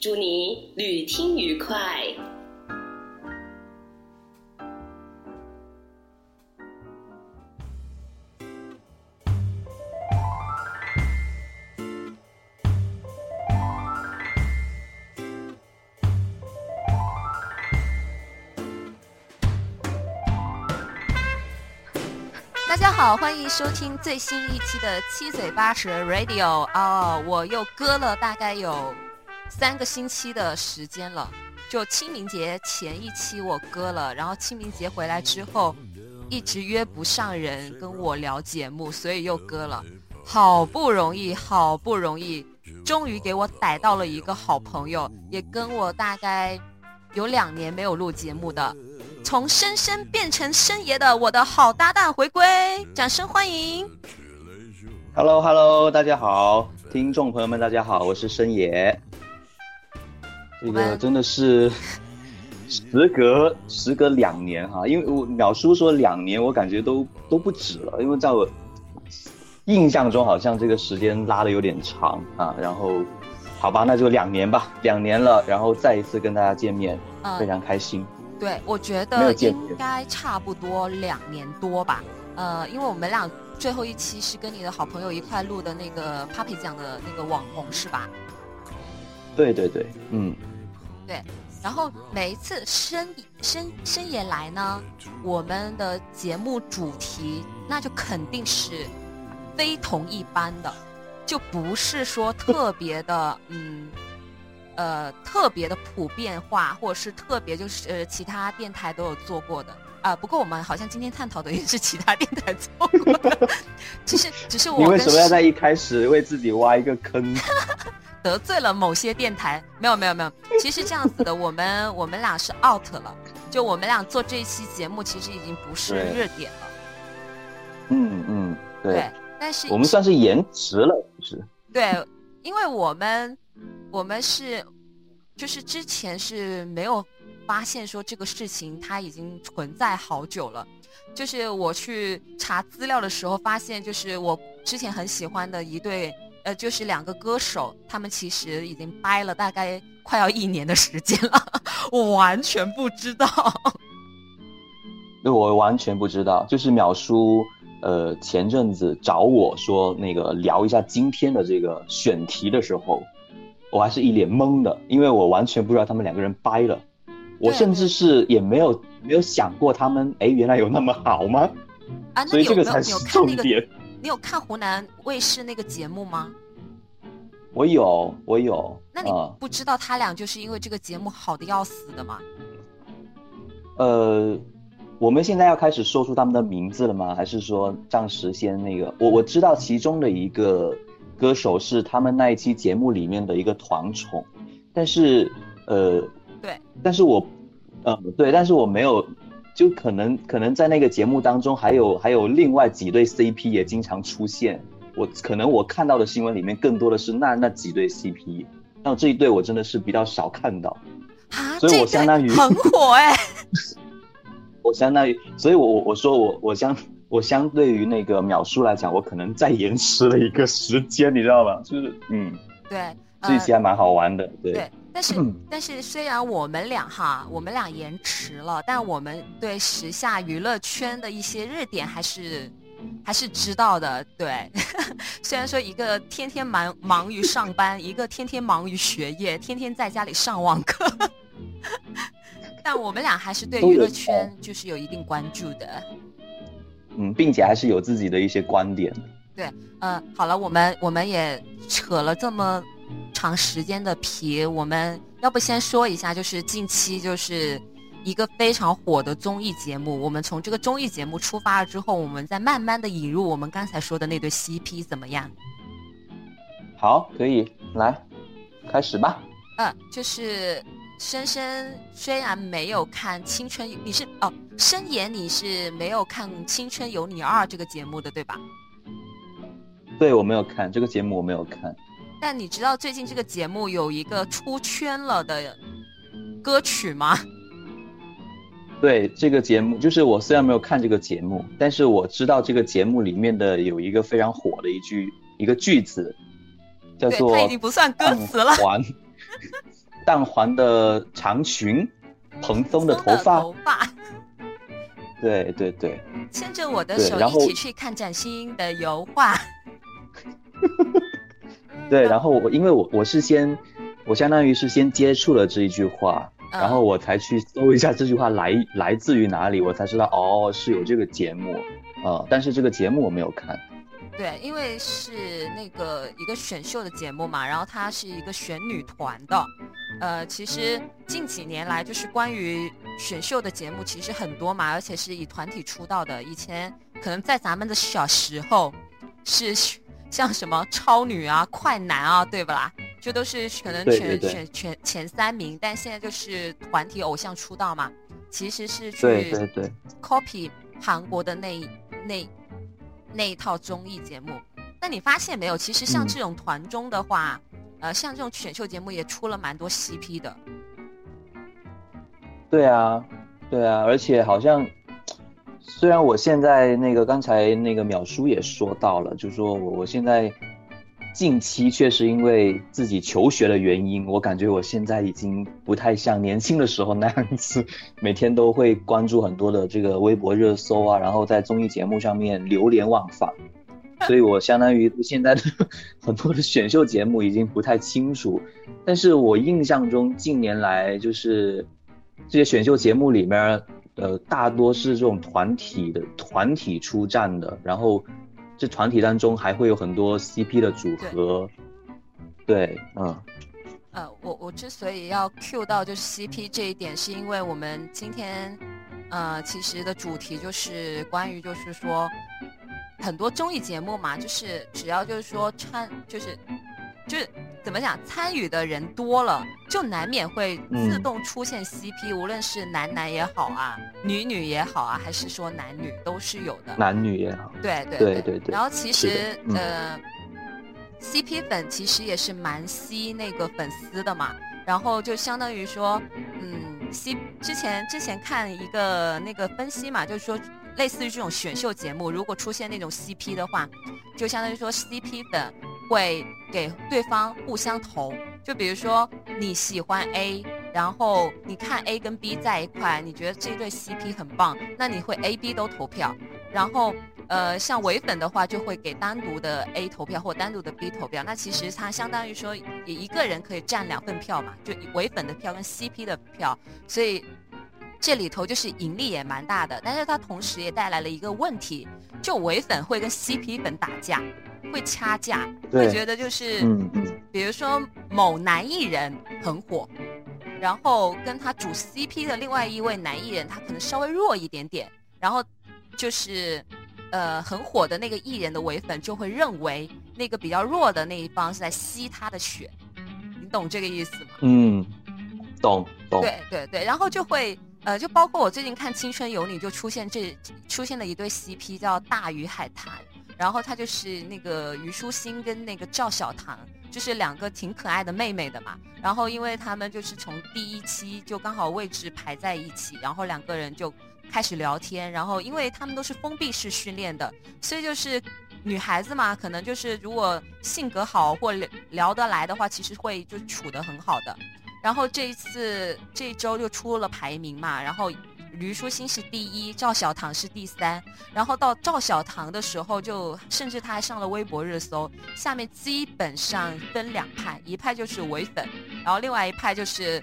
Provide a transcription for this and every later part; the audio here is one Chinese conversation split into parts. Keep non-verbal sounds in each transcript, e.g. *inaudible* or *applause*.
祝你旅听愉快。大家好，欢迎收听最新一期的七嘴八舌 Radio 哦，我又割了大概有三个星期的时间了，就清明节前一期我割了，然后清明节回来之后一直约不上人跟我聊节目，所以又割了。好不容易，好不容易，终于给我逮到了一个好朋友，也跟我大概有两年没有录节目的。从生生变成生爷的我的好搭档回归，掌声欢迎！Hello Hello，大家好，听众朋友们大家好，我是深爷。这个真的是时隔时隔两年哈，因为我鸟叔说两年，我感觉都都不止了，因为在我印象中好像这个时间拉的有点长啊。然后好吧，那就两年吧，两年了，然后再一次跟大家见面，非常开心。对，我觉得应该差不多两年多吧。呃，因为我们俩最后一期是跟你的好朋友一块录的那个 Papi 讲的那个网红是吧？对对对，嗯，对。然后每一次深深深夜来呢，我们的节目主题那就肯定是非同一般的，就不是说特别的嗯。呃，特别的普遍化，或者是特别就是呃，其他电台都有做过的啊。不过我们好像今天探讨的也是其他电台做过的，*laughs* 只是只是我。你为什么要在一开始为自己挖一个坑？*laughs* 得罪了某些电台？没有没有没有，其实这样子的，我们 *laughs* 我们俩是 out 了。就我们俩做这一期节目，其实已经不是热点了。嗯嗯，对。但是我们算是延迟了，其实。对，因为我们。我们是，就是之前是没有发现说这个事情它已经存在好久了，就是我去查资料的时候发现，就是我之前很喜欢的一对，呃，就是两个歌手，他们其实已经掰了大概快要一年的时间了，*laughs* 我完全不知道。对，我完全不知道，就是淼叔，呃，前阵子找我说那个聊一下今天的这个选题的时候。我还是一脸懵的，因为我完全不知道他们两个人掰了，我甚至是也没有没有想过他们，哎，原来有那么好吗？啊，所以这个才是重点。你有看湖南卫视那个节目吗？我有，我有。那你不知道他俩就是因为这个节目好的要死的吗？呃，我们现在要开始说出他们的名字了吗？还是说暂时先那个？我我知道其中的一个。歌手是他们那一期节目里面的一个团宠，但是，呃，对，但是我，嗯，对，但是我没有，就可能可能在那个节目当中还有还有另外几对 CP 也经常出现，我可能我看到的新闻里面更多的是那那几对 CP，那这一对我真的是比较少看到，啊，所以我相当于很火哎，*laughs* 我相当于，所以我我我说我我相。我相对于那个秒叔来讲，我可能再延迟了一个时间，你知道吧？就是嗯，对，这一期还蛮好玩的，对。但是 *laughs* 但是虽然我们俩哈，我们俩延迟了，但我们对时下娱乐圈的一些热点还是还是知道的。对，*laughs* 虽然说一个天天忙忙于上班，一个天天忙于学业，天天在家里上网课，*laughs* 但我们俩还是对娱乐圈就是有一定关注的。嗯，并且还是有自己的一些观点。对，嗯，好了，我们我们也扯了这么长时间的皮，我们要不先说一下，就是近期就是一个非常火的综艺节目。我们从这个综艺节目出发了之后，我们再慢慢的引入我们刚才说的那对 CP，怎么样？好，可以来开始吧。呃，就是深深虽然没有看《青春》，你是哦，深言你是没有看《青春有你二》这个节目的对吧？对，我没有看这个节目，我没有看。但你知道最近这个节目有一个出圈了的歌曲吗？对，这个节目就是我虽然没有看这个节目，但是我知道这个节目里面的有一个非常火的一句一个句子，叫做“它已经不算歌词了”。黄，淡黄的长裙，蓬松的头发。头发。对对对。牵着我的手一起去看崭新的油画。*laughs* 对，然后我因为我我是先，我相当于是先接触了这一句话，然后我才去搜一下这句话来来自于哪里，我才知道哦是有这个节目，呃，但是这个节目我没有看。对，因为是那个一个选秀的节目嘛，然后它是一个选女团的，呃，其实近几年来就是关于选秀的节目其实很多嘛，而且是以团体出道的，以前可能在咱们的小时候是。像什么超女啊、快男啊，对不啦？这都是可能选选选前三名，但现在就是团体偶像出道嘛，其实是去 copy 韩国的那那那一套综艺节目。那你发现没有？其实像这种团中的话，呃，像这种选秀节目也出了蛮多 CP 的。对啊，对啊，而且好像。虽然我现在那个刚才那个淼叔也说到了，就是说我我现在近期确实因为自己求学的原因，我感觉我现在已经不太像年轻的时候那样子，每天都会关注很多的这个微博热搜啊，然后在综艺节目上面流连忘返，*laughs* 所以我相当于现在的很多的选秀节目已经不太清楚，但是我印象中近年来就是这些选秀节目里面。呃，大多是这种团体的团体出战的，然后这团体当中还会有很多 CP 的组合。对，嗯。呃，我我之所以要 Q 到就是 CP 这一点，是因为我们今天呃其实的主题就是关于就是说很多综艺节目嘛，就是只要就是说穿就是就是。怎么讲？参与的人多了，就难免会自动出现 CP，无论是男男也好啊，女女也好啊，还是说男女都是有的。男女也好。对对对对对。然后其实呃，CP 粉其实也是蛮吸那个粉丝的嘛。然后就相当于说，嗯，C 之前之前看一个那个分析嘛，就是说类似于这种选秀节目，如果出现那种 CP 的话，就相当于说 CP 粉。会给对方互相投，就比如说你喜欢 A，然后你看 A 跟 B 在一块，你觉得这对 CP 很棒，那你会 A、B 都投票。然后呃，像唯粉的话，就会给单独的 A 投票或单独的 B 投票。那其实它相当于说，也一个人可以占两份票嘛，就唯粉的票跟 CP 的票，所以这里头就是盈利也蛮大的。但是它同时也带来了一个问题，就唯粉会跟 CP 粉打架。会掐架，会觉得就是，比如说某男艺人很火，然后跟他主 CP 的另外一位男艺人，他可能稍微弱一点点，然后就是，呃，很火的那个艺人的唯粉就会认为那个比较弱的那一方是在吸他的血，你懂这个意思吗？嗯，懂懂。对对对，然后就会，呃，就包括我最近看《青春有你》，就出现这出现了一对 CP 叫大鱼海棠。然后他就是那个虞书欣跟那个赵小棠，就是两个挺可爱的妹妹的嘛。然后因为他们就是从第一期就刚好位置排在一起，然后两个人就开始聊天。然后因为他们都是封闭式训练的，所以就是女孩子嘛，可能就是如果性格好或聊聊得来的话，其实会就处得很好的。然后这一次这一周就出了排名嘛，然后。虞书欣是第一，赵小棠是第三，然后到赵小棠的时候，就甚至他还上了微博热搜。下面基本上分两派，一派就是唯粉，然后另外一派就是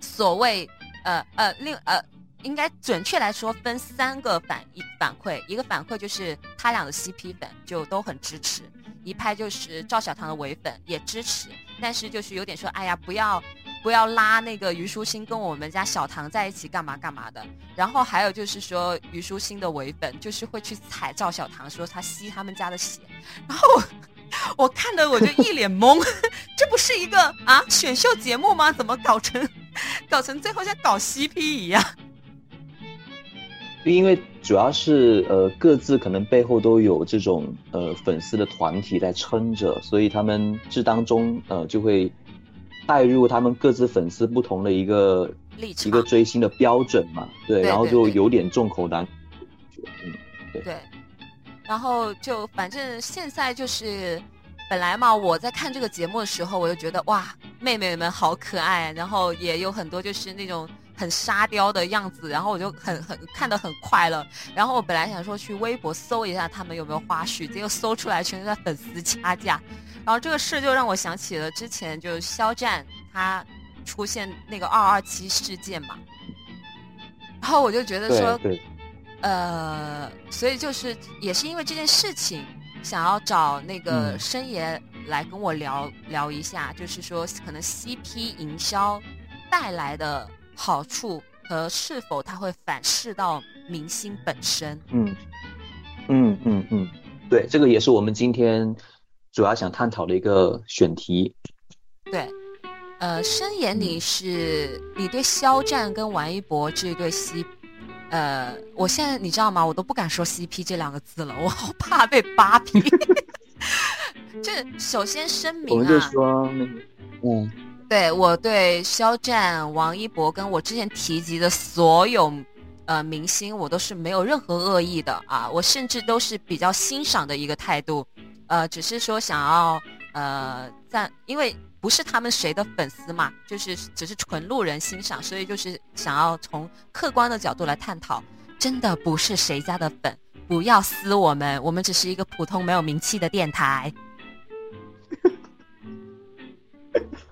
所谓呃呃另呃，应该准确来说分三个反一反馈，一个反馈就是他俩的 CP 粉就都很支持，一派就是赵小棠的唯粉也支持，但是就是有点说哎呀不要。不要拉那个虞书欣跟我们家小唐在一起干嘛干嘛的，然后还有就是说虞书欣的唯粉就是会去踩赵小唐，说他吸他们家的血，然后 *laughs* 我看的我就一脸懵，*laughs* 这不是一个啊选秀节目吗？怎么搞成 *laughs* 搞成最后像搞 CP 一样？因为主要是呃各自可能背后都有这种呃粉丝的团体在撑着，所以他们这当中呃就会带入他们各自粉丝不同的一个一个追星的标准嘛，对，然后就有点众口难嗯，对，然后就反正现在就是本来嘛，我在看这个节目的时候，我就觉得哇，妹妹们好可爱，然后也有很多就是那种。很沙雕的样子，然后我就很很看得很快乐。然后我本来想说去微博搜一下他们有没有花絮，结果搜出来全是在粉丝掐架。然后这个事就让我想起了之前就肖战他出现那个二二七事件嘛。然后我就觉得说，呃，所以就是也是因为这件事情，想要找那个申爷来跟我聊聊一下，就是说可能 CP 营销带来的。好处和是否它会反噬到明星本身？嗯嗯嗯嗯，对，这个也是我们今天主要想探讨的一个选题。对，呃，申言你是你对肖战跟王一博这一对 C，呃，我现在你知道吗？我都不敢说 CP 这两个字了，我好怕被扒皮。*laughs* 就首先声明啊，我们就说那个，嗯。对我对肖战、王一博跟我之前提及的所有呃明星，我都是没有任何恶意的啊，我甚至都是比较欣赏的一个态度，呃，只是说想要呃赞，因为不是他们谁的粉丝嘛，就是只是纯路人欣赏，所以就是想要从客观的角度来探讨，真的不是谁家的粉，不要撕我们，我们只是一个普通没有名气的电台。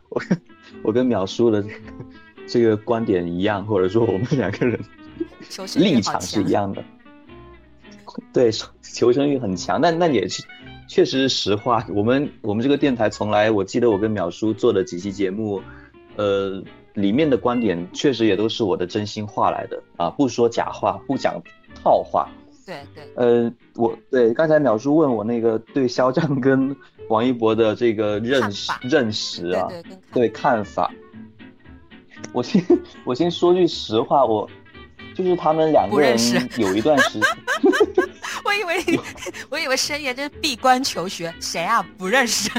我 *laughs* 我跟淼叔的这个观点一样，或者说我们两个人立场是一样的。对，求生欲很强，但那也是确实是实话。我们我们这个电台从来，我记得我跟淼叔做的几期节目，呃，里面的观点确实也都是我的真心话来的啊，不说假话，不讲套话。对对。呃，我对刚才淼叔问我那个对肖战跟。王一博的这个认识认识啊，对看法，我先我先说句实话，我就是他们两个人有一段时间，*laughs* 我以为我以为深夜这是闭关求学，谁啊不认识？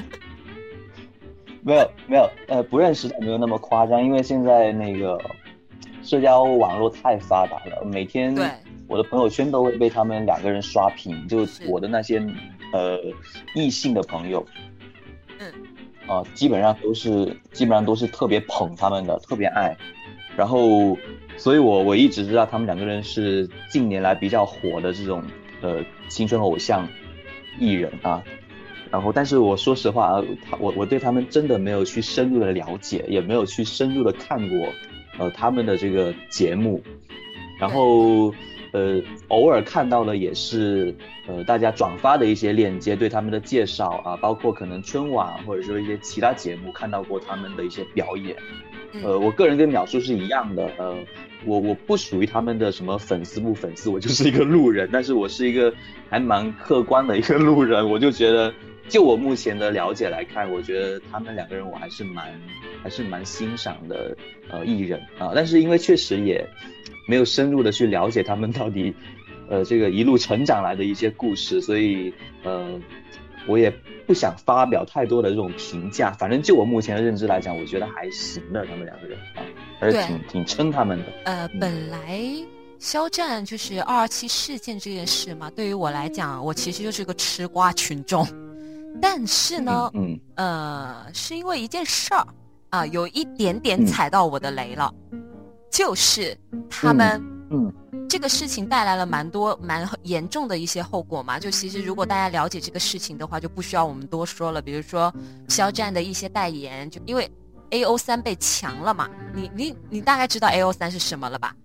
*laughs* 没有没有呃不认识没有那么夸张，因为现在那个社交网络太发达了，每天我的朋友圈都会被他们两个人刷屏，就我的那些。呃，异性的朋友，嗯，啊，基本上都是基本上都是特别捧他们的，特别爱，然后，所以我我一直知道他们两个人是近年来比较火的这种呃青春偶像艺人啊，然后，但是我说实话啊，我我对他们真的没有去深入的了解，也没有去深入的看过呃他们的这个节目，然后。呃，偶尔看到的也是，呃，大家转发的一些链接，对他们的介绍啊，包括可能春晚或者说一些其他节目看到过他们的一些表演。呃，我个人跟淼叔是一样的，呃，我我不属于他们的什么粉丝不粉丝，我就是一个路人，但是我是一个还蛮客观的一个路人，我就觉得，就我目前的了解来看，我觉得他们两个人我还是蛮还是蛮欣赏的，呃，艺人啊，但是因为确实也。没有深入的去了解他们到底，呃，这个一路成长来的一些故事，所以呃，我也不想发表太多的这种评价。反正就我目前的认知来讲，我觉得还行的，他们两个人啊，还是挺挺撑他们的。呃，本来肖战就是二二七事件这件事嘛，对于我来讲，我其实就是个吃瓜群众。但是呢，嗯，呃，是因为一件事儿啊，有一点点踩到我的雷了。就是他们，嗯，这个事情带来了蛮多蛮严重的一些后果嘛。就其实如果大家了解这个事情的话，就不需要我们多说了。比如说肖战的一些代言，就因为 A O 三被强了嘛。你你你大概知道 A O 三是什么了吧？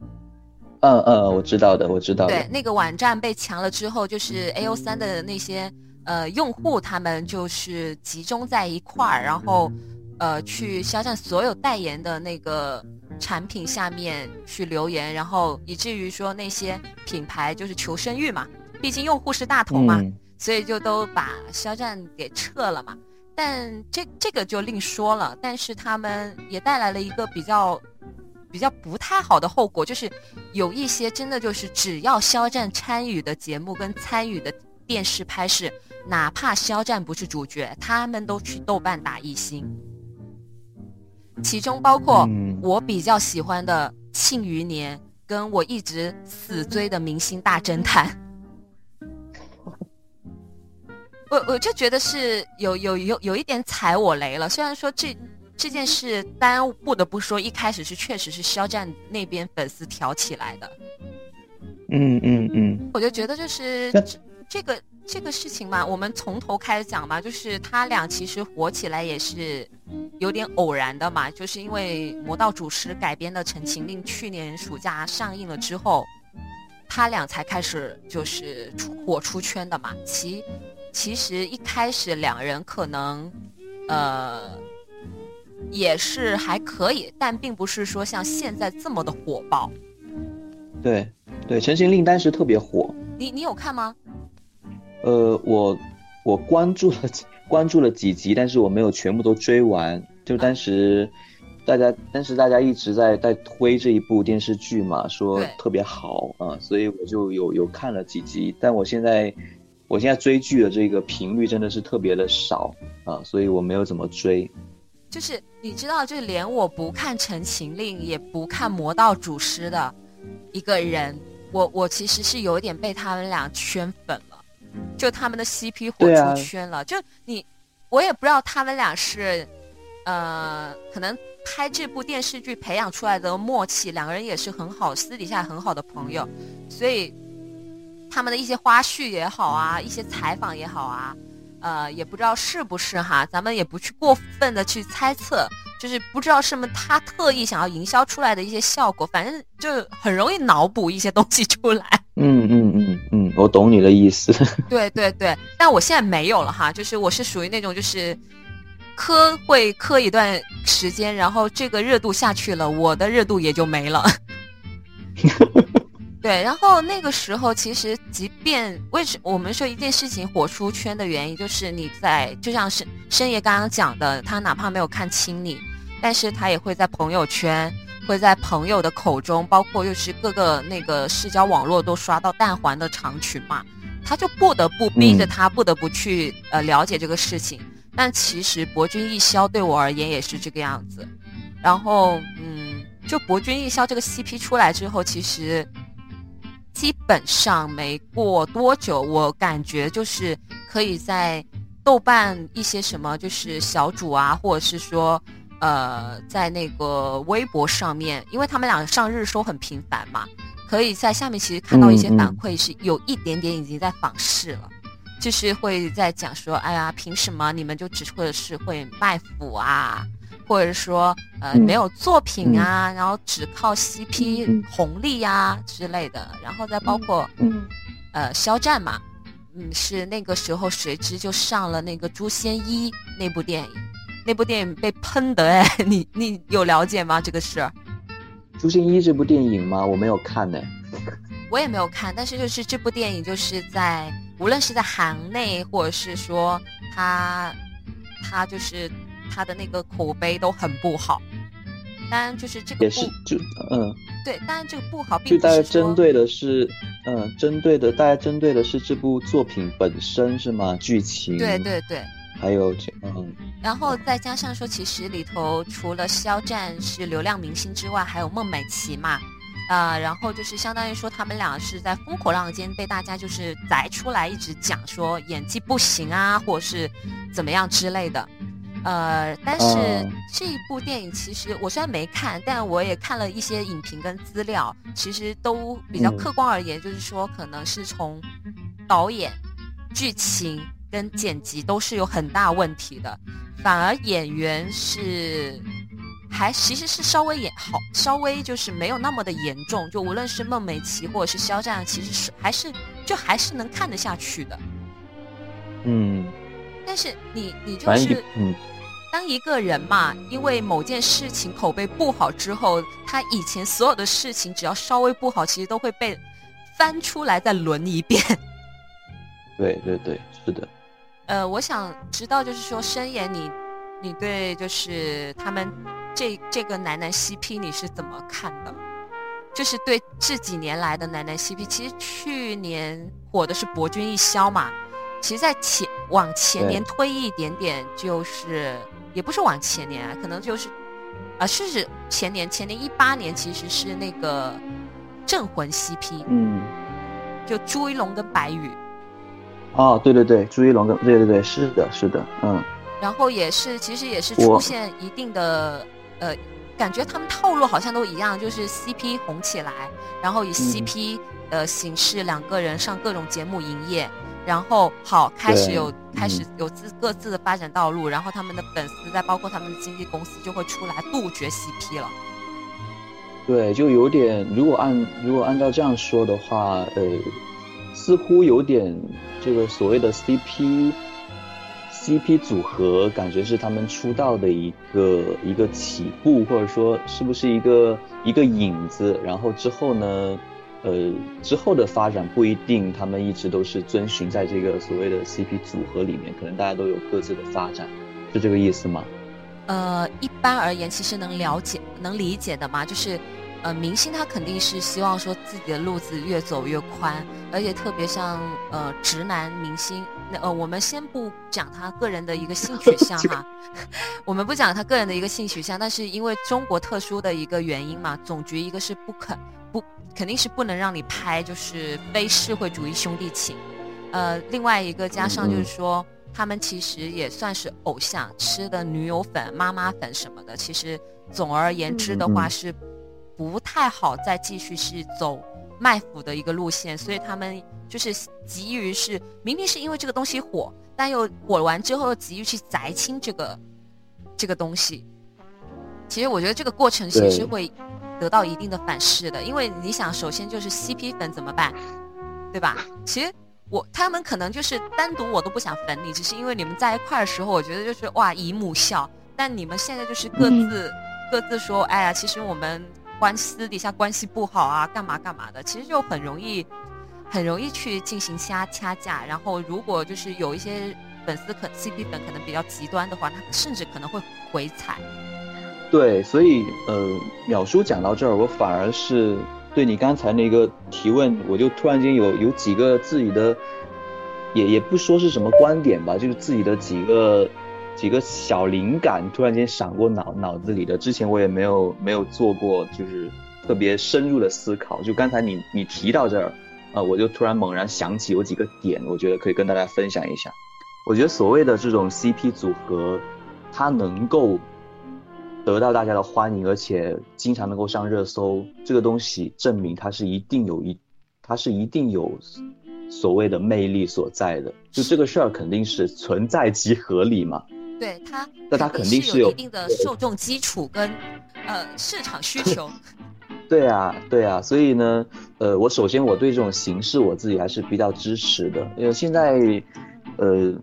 嗯嗯，我知道的，我知道。对，那个网站被强了之后，就是 A O 三的那些呃用户，他们就是集中在一块儿，然后呃去肖战所有代言的那个。产品下面去留言，然后以至于说那些品牌就是求生欲嘛，毕竟用户是大头嘛，所以就都把肖战给撤了嘛。但这这个就另说了。但是他们也带来了一个比较比较不太好的后果，就是有一些真的就是只要肖战参与的节目跟参与的电视拍摄，哪怕肖战不是主角，他们都去豆瓣打一星。其中包括我比较喜欢的《庆余年》，跟我一直死追的《明星大侦探》。*laughs* 我我就觉得是有有有有一点踩我雷了。虽然说这这件事，单不得不说，一开始是确实是肖战那边粉丝挑起来的。嗯嗯嗯。我就觉得就是这个这个事情嘛，我们从头开始讲嘛，就是他俩其实火起来也是有点偶然的嘛，就是因为《魔道祖师》改编的《陈情令》去年暑假上映了之后，他俩才开始就是出火出圈的嘛。其其实一开始两人可能，呃，也是还可以，但并不是说像现在这么的火爆。对对，《陈情令》当时特别火。你你有看吗？呃，我我关注了关注了几集，但是我没有全部都追完。就当时大家当时大家一直在在推这一部电视剧嘛，说特别好啊，所以我就有有看了几集。但我现在。我现在追剧的这个频率真的是特别的少啊，所以我没有怎么追。就是你知道，就连我不看《陈情令》也不看《魔道祖师》的一个人，我我其实是有点被他们俩圈粉了，就他们的 CP 火出圈了。就你，我也不知道他们俩是，呃，可能拍这部电视剧培养出来的默契，两个人也是很好，私底下很好的朋友，所以。他们的一些花絮也好啊，一些采访也好啊，呃，也不知道是不是哈，咱们也不去过分的去猜测，就是不知道是不是他特意想要营销出来的一些效果，反正就很容易脑补一些东西出来。嗯嗯嗯嗯，我懂你的意思。*laughs* 对对对，但我现在没有了哈，就是我是属于那种就是磕会磕一段时间，然后这个热度下去了，我的热度也就没了。*laughs* 对，然后那个时候其实，即便为什我们说一件事情火出圈的原因，就是你在就像是深爷刚刚讲的，他哪怕没有看清你，但是他也会在朋友圈，会在朋友的口中，包括又是各个那个社交网络都刷到蛋黄的长裙嘛，他就不得不逼着他不得不去呃了解这个事情。但其实博君一肖对我而言也是这个样子。然后嗯，就博君一肖这个 CP 出来之后，其实。基本上没过多久，我感觉就是可以在豆瓣一些什么就是小组啊，或者是说呃在那个微博上面，因为他们俩上热搜很频繁嘛，可以在下面其实看到一些反馈是有一点点已经在仿视了，就是会在讲说，哎呀，凭什么你们就只会是会卖腐啊？或者说，呃，没有作品啊，然后只靠 CP 红利呀之类的，然后再包括，呃，肖战嘛，嗯，是那个时候谁知就上了那个《诛仙一》那部电影，那部电影被喷的哎，*laughs* 你你有了解吗？这个事？《朱星一》这部电影吗？我没有看呢。我也没有看，但是就是这部电影就是在无论是在行内，或者是说他他就是。他的那个口碑都很不好，当然就是这个也是就嗯对，当然这个不好，就大家针对的是嗯，针对的大家针对的是这部作品本身是吗？剧情对对对，还有这嗯，然后再加上说，其实里头除了肖战是流量明星之外，还有孟美岐嘛，呃，然后就是相当于说他们俩是在风口浪尖被大家就是摘出来，一直讲说演技不行啊，或者是怎么样之类的。呃，但是这一部电影其实我虽然没看，但我也看了一些影评跟资料，其实都比较客观而言，就是说可能是从导演、剧情跟剪辑都是有很大问题的，反而演员是还其实是稍微演好，稍微就是没有那么的严重，就无论是孟美岐或者是肖战，其实是还是就还是能看得下去的。嗯。但是你你就是嗯，当一个人嘛，因为某件事情口碑不好之后，他以前所有的事情只要稍微不好，其实都会被翻出来再轮一遍。*laughs* 对对对，是的。呃，我想知道，就是说，申言，你你对就是他们这这个男男 CP 你是怎么看的？就是对这几年来的男男 CP，其实去年火的是博君一肖嘛。其实，在前往前年推一点点，就是也不是往前年啊，可能就是啊，是前年前年一八年，其实是那个镇魂 CP，嗯，就朱一龙跟白宇。哦，对对对，朱一龙跟对对对，是的，是的，嗯。然后也是，其实也是出现一定的呃，感觉他们套路好像都一样，就是 CP 红起来，然后以 CP 的形式两个人上各种节目营业。然后好，开始有开始有自各自的发展道路，然后他们的粉丝再包括他们的经纪公司就会出来杜绝 CP 了。对，就有点，如果按如果按照这样说的话，呃，似乎有点这个所谓的 CP CP 组合，感觉是他们出道的一个一个起步，或者说是不是一个一个影子，然后之后呢？呃，之后的发展不一定，他们一直都是遵循在这个所谓的 CP 组合里面，可能大家都有各自的发展，是这个意思吗？呃，一般而言，其实能了解、能理解的嘛，就是，呃，明星他肯定是希望说自己的路子越走越宽，而且特别像呃直男明星，那呃我们先不讲他个人的一个性取向哈 *laughs* *laughs* 我们不讲他个人的一个性取向，但是因为中国特殊的一个原因嘛，总局一个是不肯。不，肯定是不能让你拍，就是非社会主义兄弟情。呃，另外一个加上就是说，他们其实也算是偶像，吃的女友粉、妈妈粉什么的。其实总而言之的话，是不太好再继续是走卖腐的一个路线。所以他们就是急于是，明明是因为这个东西火，但又火完之后又急于去摘清这个这个东西。其实我觉得这个过程其实会。得到一定的反噬的，因为你想，首先就是 CP 粉怎么办，对吧？其实我他们可能就是单独我都不想粉你，只是因为你们在一块的时候，我觉得就是哇姨母笑。但你们现在就是各自各自说，哎呀，其实我们关私底下关系不好啊，干嘛干嘛的，其实就很容易很容易去进行掐掐架。然后如果就是有一些粉丝可 CP 粉可能比较极端的话，他甚至可能会回踩。对，所以呃，淼叔讲到这儿，我反而是对你刚才那个提问，我就突然间有有几个自己的，也也不说是什么观点吧，就是自己的几个几个小灵感，突然间闪过脑脑子里的。之前我也没有没有做过，就是特别深入的思考。就刚才你你提到这儿，啊，我就突然猛然想起有几个点，我觉得可以跟大家分享一下。我觉得所谓的这种 CP 组合，它能够。得到大家的欢迎，而且经常能够上热搜，这个东西证明它是一定有一，它是一定有所谓的魅力所在的。就这个事儿肯定是存在即合理嘛？对它，那它肯定是有一定的受众基础跟呃市场需求。*laughs* 对啊，对啊，所以呢，呃，我首先我对这种形式我自己还是比较支持的，因为现在，呃。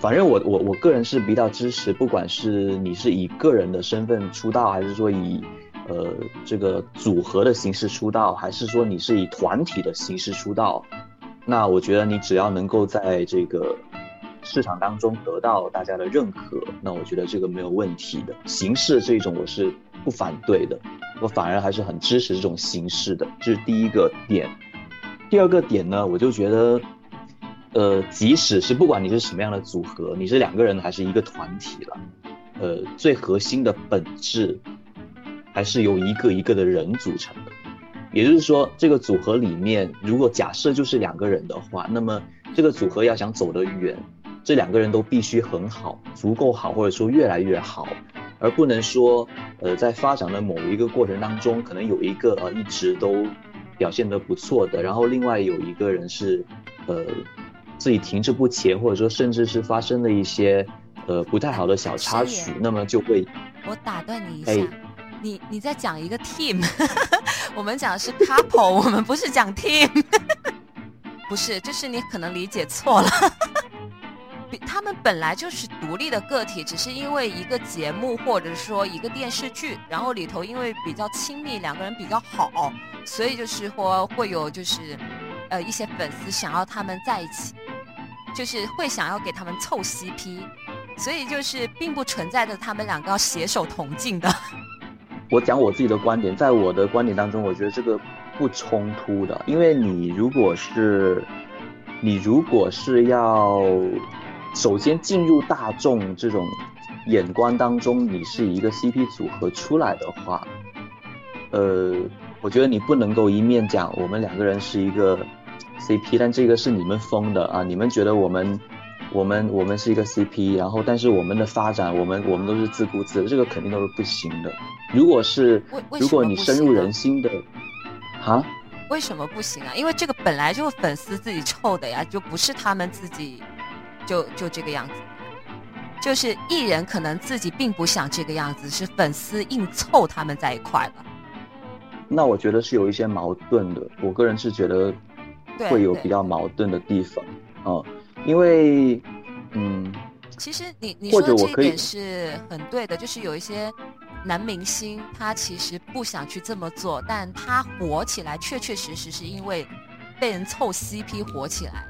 反正我我我个人是比较支持，不管是你是以个人的身份出道，还是说以，呃这个组合的形式出道，还是说你是以团体的形式出道，那我觉得你只要能够在这个市场当中得到大家的认可，那我觉得这个没有问题的。形式这种我是不反对的，我反而还是很支持这种形式的，这是第一个点。第二个点呢，我就觉得。呃，即使是不管你是什么样的组合，你是两个人还是一个团体了，呃，最核心的本质还是由一个一个的人组成的。也就是说，这个组合里面，如果假设就是两个人的话，那么这个组合要想走得远，这两个人都必须很好，足够好，或者说越来越好，而不能说，呃，在发展的某一个过程当中，可能有一个呃一直都表现得不错的，然后另外有一个人是，呃。自己停滞不前，或者说甚至是发生了一些呃不太好的小插曲，那么就会。我打断你一下，你你在讲一个 team，*laughs* 我们讲的是 couple，我们不是讲 team，*laughs* 不是，就是你可能理解错了。他们本来就是独立的个体，只是因为一个节目或者说一个电视剧，然后里头因为比较亲密，两个人比较好，所以就是说会有就是。呃，一些粉丝想要他们在一起，就是会想要给他们凑 CP，所以就是并不存在着他们两个要携手同进的。*laughs* 我讲我自己的观点，在我的观点当中，我觉得这个不冲突的，因为你如果是，你如果是要首先进入大众这种眼光当中，你是一个 CP 组合出来的话，呃，我觉得你不能够一面讲我们两个人是一个。CP，但这个是你们封的啊！你们觉得我们，我们，我们是一个 CP，然后但是我们的发展，我们，我们都是自顾自的，这个肯定都是不行的。如果是，如果你深入人心的，啊？为什么不行啊？因为这个本来就是粉丝自己臭的呀，就不是他们自己，就就这个样子。就是艺人可能自己并不想这个样子，是粉丝硬凑他们在一块了。那我觉得是有一些矛盾的，我个人是觉得。会有比较矛盾的地方，哦，因为，嗯，其实你你说的这一点是很对的，就是有一些男明星他其实不想去这么做，但他火起来确确实实是因为被人凑 CP 火起来，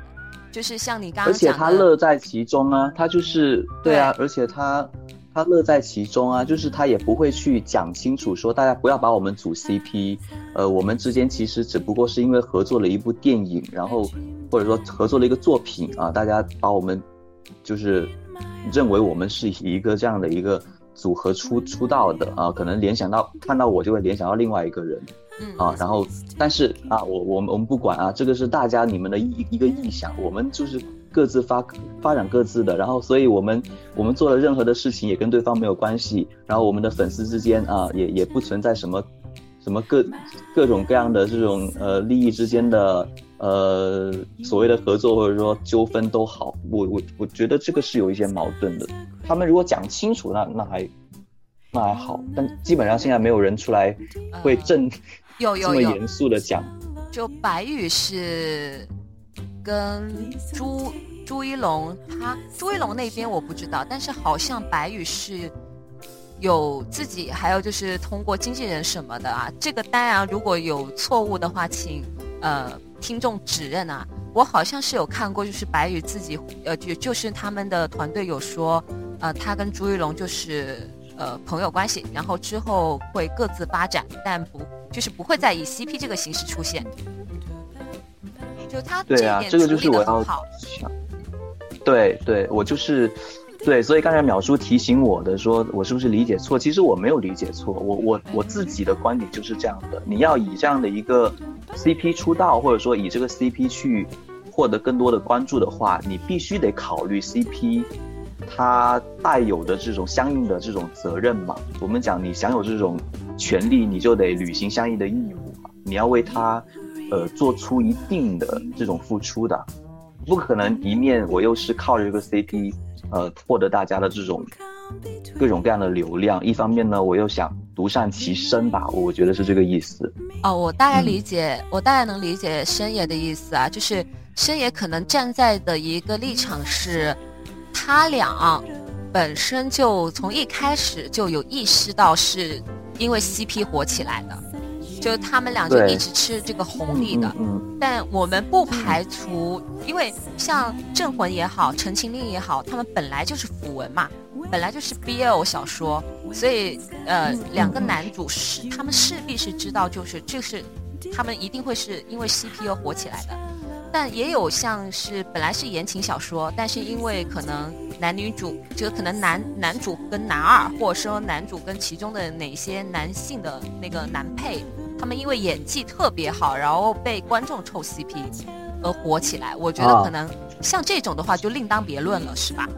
就是像你刚刚讲的，而且他乐在其中啊，他就是对啊，而且他。他乐在其中啊，就是他也不会去讲清楚，说大家不要把我们组 CP，呃，我们之间其实只不过是因为合作了一部电影，然后或者说合作了一个作品啊，大家把我们就是认为我们是一个这样的一个组合出出道的啊，可能联想到看到我就会联想到另外一个人，啊，然后但是啊，我我们我们不管啊，这个是大家你们的一一个臆想，我们就是。各自发发展各自的，然后，所以我们我们做了任何的事情也跟对方没有关系，然后我们的粉丝之间啊，也也不存在什么什么各各种各样的这种呃利益之间的呃所谓的合作或者说纠纷都好，我我我觉得这个是有一些矛盾的。他们如果讲清楚，那那还那还好，但基本上现在没有人出来会正有有这么严肃的讲。就白宇是。跟朱朱一龙，他朱一龙那边我不知道，但是好像白宇是有自己，还有就是通过经纪人什么的啊。这个当然如果有错误的话，请呃听众指认啊。我好像是有看过，就是白宇自己呃就就是他们的团队有说，呃他跟朱一龙就是呃朋友关系，然后之后会各自发展，但不就是不会再以 CP 这个形式出现。就他对啊，这个就是我要想，对对，我就是，对，所以刚才淼叔提醒我的，说我是不是理解错？其实我没有理解错，我我我自己的观点就是这样的。你要以这样的一个 CP 出道，或者说以这个 CP 去获得更多的关注的话，你必须得考虑 CP 它带有的这种相应的这种责任嘛。我们讲你享有这种权利，你就得履行相应的义务嘛，你要为他。呃，做出一定的这种付出的，不可能一面我又是靠着一个 CP，呃，获得大家的这种各种各样的流量，一方面呢，我又想独善其身吧，我觉得是这个意思。哦，我大概理解，我大概能理解深野的意思啊，就是深野可能站在的一个立场是，他俩本身就从一开始就有意识到是因为 CP 火起来的。就他们俩就一直吃这个红利的，但我们不排除，因为像《镇魂》也好，《陈情令》也好，他们本来就是腐文嘛，本来就是 BL 小说，所以呃，两个男主是他们势必是知道，就是这是他们一定会是因为 CP 而火起来的。但也有像是本来是言情小说，但是因为可能男女主就可能男男主跟男二，或者说男主跟其中的哪些男性的那个男配。他们因为演技特别好，然后被观众凑 CP 而火起来。我觉得可能像这种的话就另当别论了，是吧？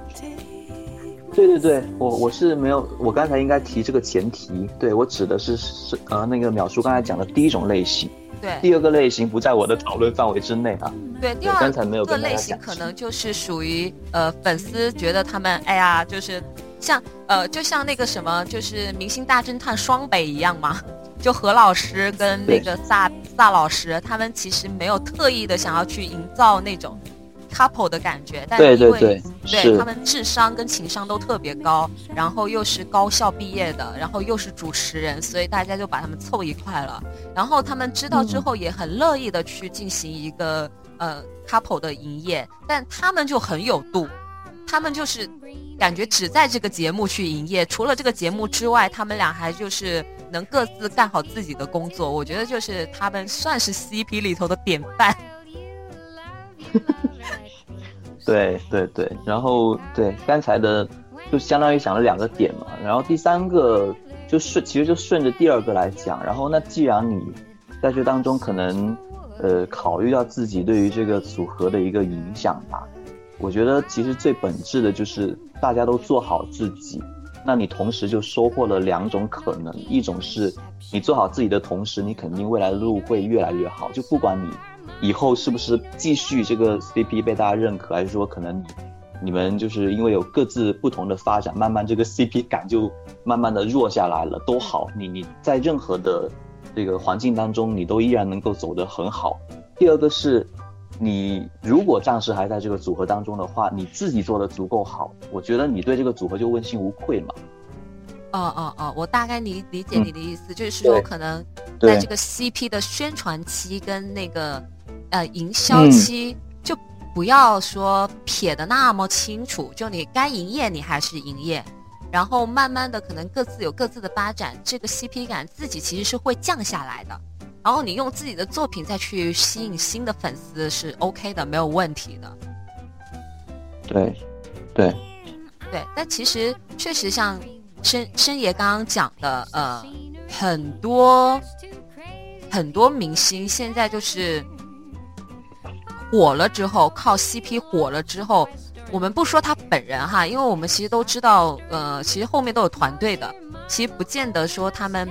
对对对，我我是没有，我刚才应该提这个前提。对我指的是是呃那个淼叔刚才讲的第一种类型。对。第二个类型不在我的讨论范围之内啊。对，第二个类型可能就是属于呃粉丝觉得他们哎呀就是像呃就像那个什么就是明星大侦探双北一样嘛。*laughs* 就何老师跟那个萨萨老师，他们其实没有特意的想要去营造那种 couple 的感觉，但因为对他们智商跟情商都特别高，然后又是高校毕业的，然后又是主持人，所以大家就把他们凑一块了。然后他们知道之后也很乐意的去进行一个呃 couple 的营业，但他们就很有度，他们就是感觉只在这个节目去营业，除了这个节目之外，他们俩还就是能各自干好自己的工作。我觉得就是他们算是 CP 里头的典范。*laughs* 对对对，然后对刚才的就相当于想了两个点嘛，然后第三个就顺其实就顺着第二个来讲，然后那既然你在这当中可能呃考虑到自己对于这个组合的一个影响吧，我觉得其实最本质的就是大家都做好自己，那你同时就收获了两种可能，一种是你做好自己的同时，你肯定未来的路会越来越好，就不管你。以后是不是继续这个 CP 被大家认可，还是说可能你你们就是因为有各自不同的发展，慢慢这个 CP 感就慢慢的弱下来了，都好。你你在任何的这个环境当中，你都依然能够走得很好。第二个是，你如果暂时还在这个组合当中的话，你自己做的足够好，我觉得你对这个组合就问心无愧嘛。哦哦哦，我大概理理解你的意思，就是说可能在这个 CP 的宣传期跟那个。呃，营销期就不要说撇的那么清楚，就你该营业你还是营业，然后慢慢的可能各自有各自的发展，这个 CP 感自己其实是会降下来的，然后你用自己的作品再去吸引新的粉丝是 OK 的，没有问题的。对，对，对，但其实确实像申申爷刚刚讲的，呃，很多很多明星现在就是。火了之后，靠 CP 火了之后，我们不说他本人哈，因为我们其实都知道，呃，其实后面都有团队的，其实不见得说他们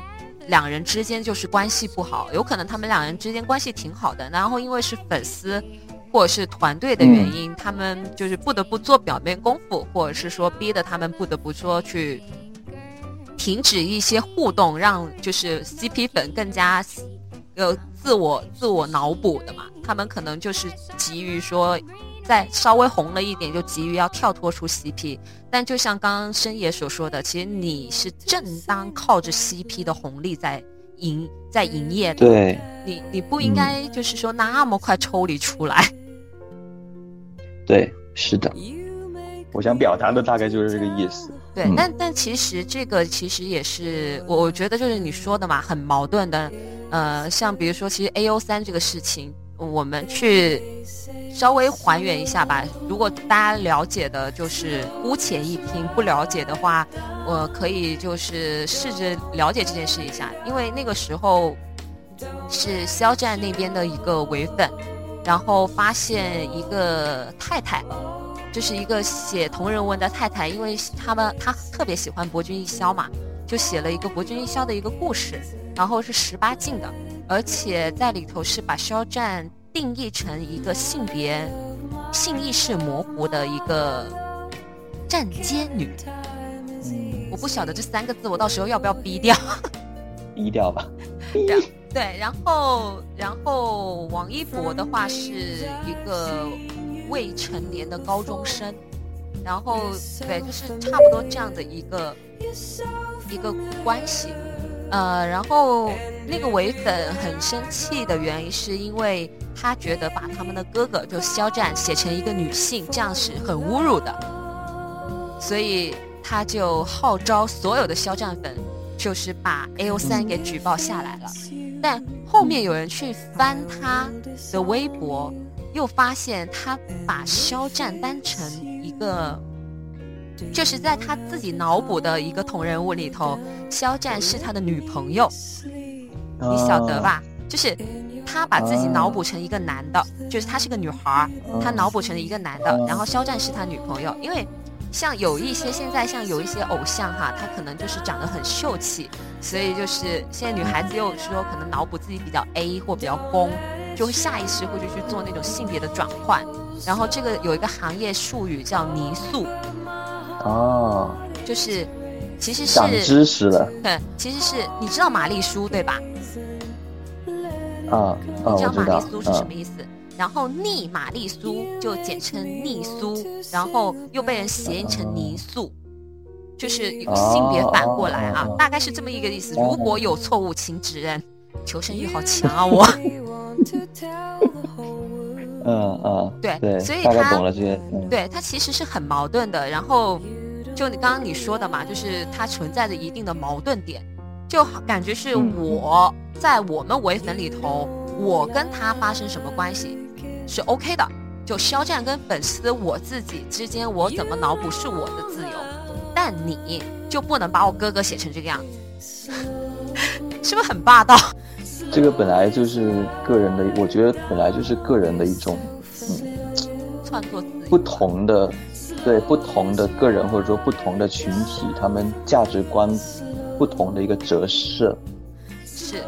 两人之间就是关系不好，有可能他们两人之间关系挺好的，然后因为是粉丝或者是团队的原因，他们就是不得不做表面功夫，或者是说逼得他们不得不说去停止一些互动，让就是 CP 粉更加。有自我自我脑补的嘛？他们可能就是急于说，在稍微红了一点，就急于要跳脱出 CP。但就像刚刚深野所说的，其实你是正当靠着 CP 的红利在营在营业的。对，你你不应该就是说那么快抽离出来。对，是的，我想表达的大概就是这个意思。对，但但其实这个其实也是我我觉得就是你说的嘛，很矛盾的。呃，像比如说，其实 A O 三这个事情，我们去稍微还原一下吧。如果大家了解的，就是姑且一听；不了解的话，我可以就是试着了解这件事一下。因为那个时候是肖战那边的一个伪粉，然后发现一个太太，就是一个写同人文的太太，因为他们他特别喜欢博君一肖嘛，就写了一个博君一肖的一个故事。然后是十八禁的，而且在里头是把肖战定义成一个性别、性意识模糊的一个站街女。我不晓得这三个字我到时候要不要逼掉？逼掉吧。*laughs* 对，然后然后王一博的话是一个未成年的高中生，然后对，就是差不多这样的一个一个关系。呃，然后那个唯粉很生气的原因，是因为他觉得把他们的哥哥就肖战写成一个女性，这样是很侮辱的，所以他就号召所有的肖战粉，就是把 A O 三给举报下来了。但后面有人去翻他的微博，又发现他把肖战当成一个。就是在他自己脑补的一个同人物里头，肖战是他的女朋友，你晓得吧？就是他把自己脑补成一个男的，就是他是个女孩，他脑补成了一个男的，然后肖战是他女朋友。因为像有一些现在像有一些偶像哈，他可能就是长得很秀气，所以就是现在女孩子又说可能脑补自己比较 A 或比较攻，就会下意识会去去做那种性别的转换。然后这个有一个行业术语叫泥塑。哦，就是，其实是长知识了。*laughs* 对，其实是你知道玛丽苏对吧？啊，你知道玛丽苏是什么意思？然后逆玛丽苏就简称逆苏，然后又被人谐音成泥塑，就是性别反过来啊，大概是这么一个意思。如果有错误，请指认。求生欲好强啊，我。*laughs* 嗯嗯，对对，所以他懂了这些。嗯对，他其实是很矛盾的。然后，就你刚刚你说的嘛，就是它存在着一定的矛盾点，就感觉是嗯我在我们唯粉里头，我跟他发生什么关系是 OK 的。就肖战跟粉丝我自己之间，我怎么脑补是我的自由，但你就不能把我哥哥写成这个样子，*laughs* 是不是很霸道？这个本来就是个人的，我觉得本来就是个人的一种嗯创作不同的，对不同的个人或者说不同的群体，他们价值观不同的一个折射。是，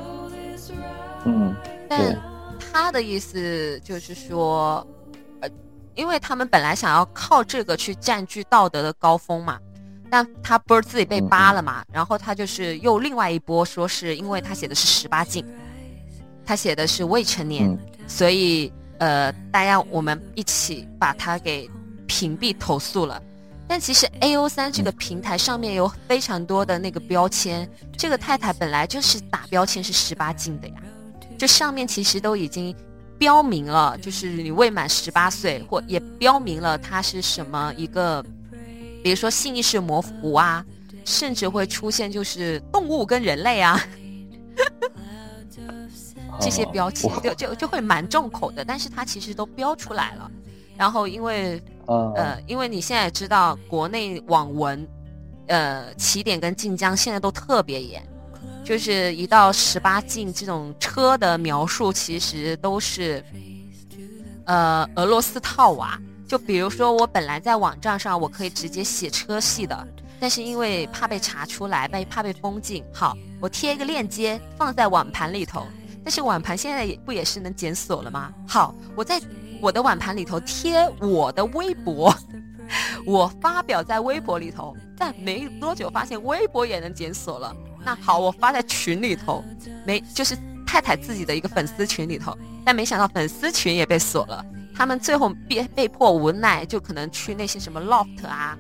嗯，但对。他的意思就是说，呃，因为他们本来想要靠这个去占据道德的高峰嘛，但他不是自己被扒了嘛，然后他就是又另外一波说是因为他写的是十八禁，他写的是未成年，嗯。所以呃，大家我们一起把他给屏蔽投诉了。但其实 A O 三这个平台上面有非常多的那个标签，这个太太本来就是打标签是十八禁的呀，这上面其实都已经标明了，就是你未满十八岁，或也标明了他是什么一个，比如说性意识模糊啊，甚至会出现就是动物跟人类啊这些标签，就就就会蛮重口的，但是它其实都标出来了。然后因为啊呃，因为你现在也知道，国内网文，呃，起点跟晋江现在都特别严，就是一到十八禁这种车的描述，其实都是，呃，俄罗斯套娃。就比如说，我本来在网站上我可以直接写车系的，但是因为怕被查出来，被怕被封禁，好，我贴一个链接放在网盘里头。但是网盘现在也不也是能检索了吗？好，我在我的网盘里头贴我的微博，*laughs* 我发表在微博里头，但没多久发现微博也能检索了。那好，我发在群里头，没就是太太自己的一个粉丝群里头，但没想到粉丝群也被锁了。他们最后被被迫无奈，就可能去那些什么 Loft 啊、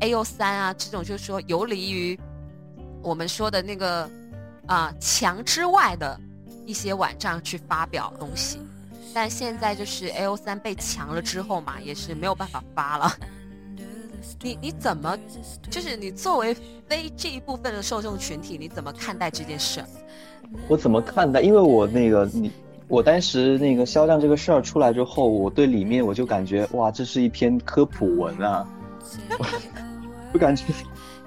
A O 三啊这种，就是说游离于我们说的那个啊墙之外的一些网站去发表东西。但现在就是 A O 三被强了之后嘛，也是没有办法发了。*laughs* 你你怎么，就是你作为非这一部分的受众群体，你怎么看待这件事？我怎么看待？因为我那个你，我当时那个肖战这个事儿出来之后，我对里面我就感觉哇，这是一篇科普文啊，*laughs* *laughs* 我感觉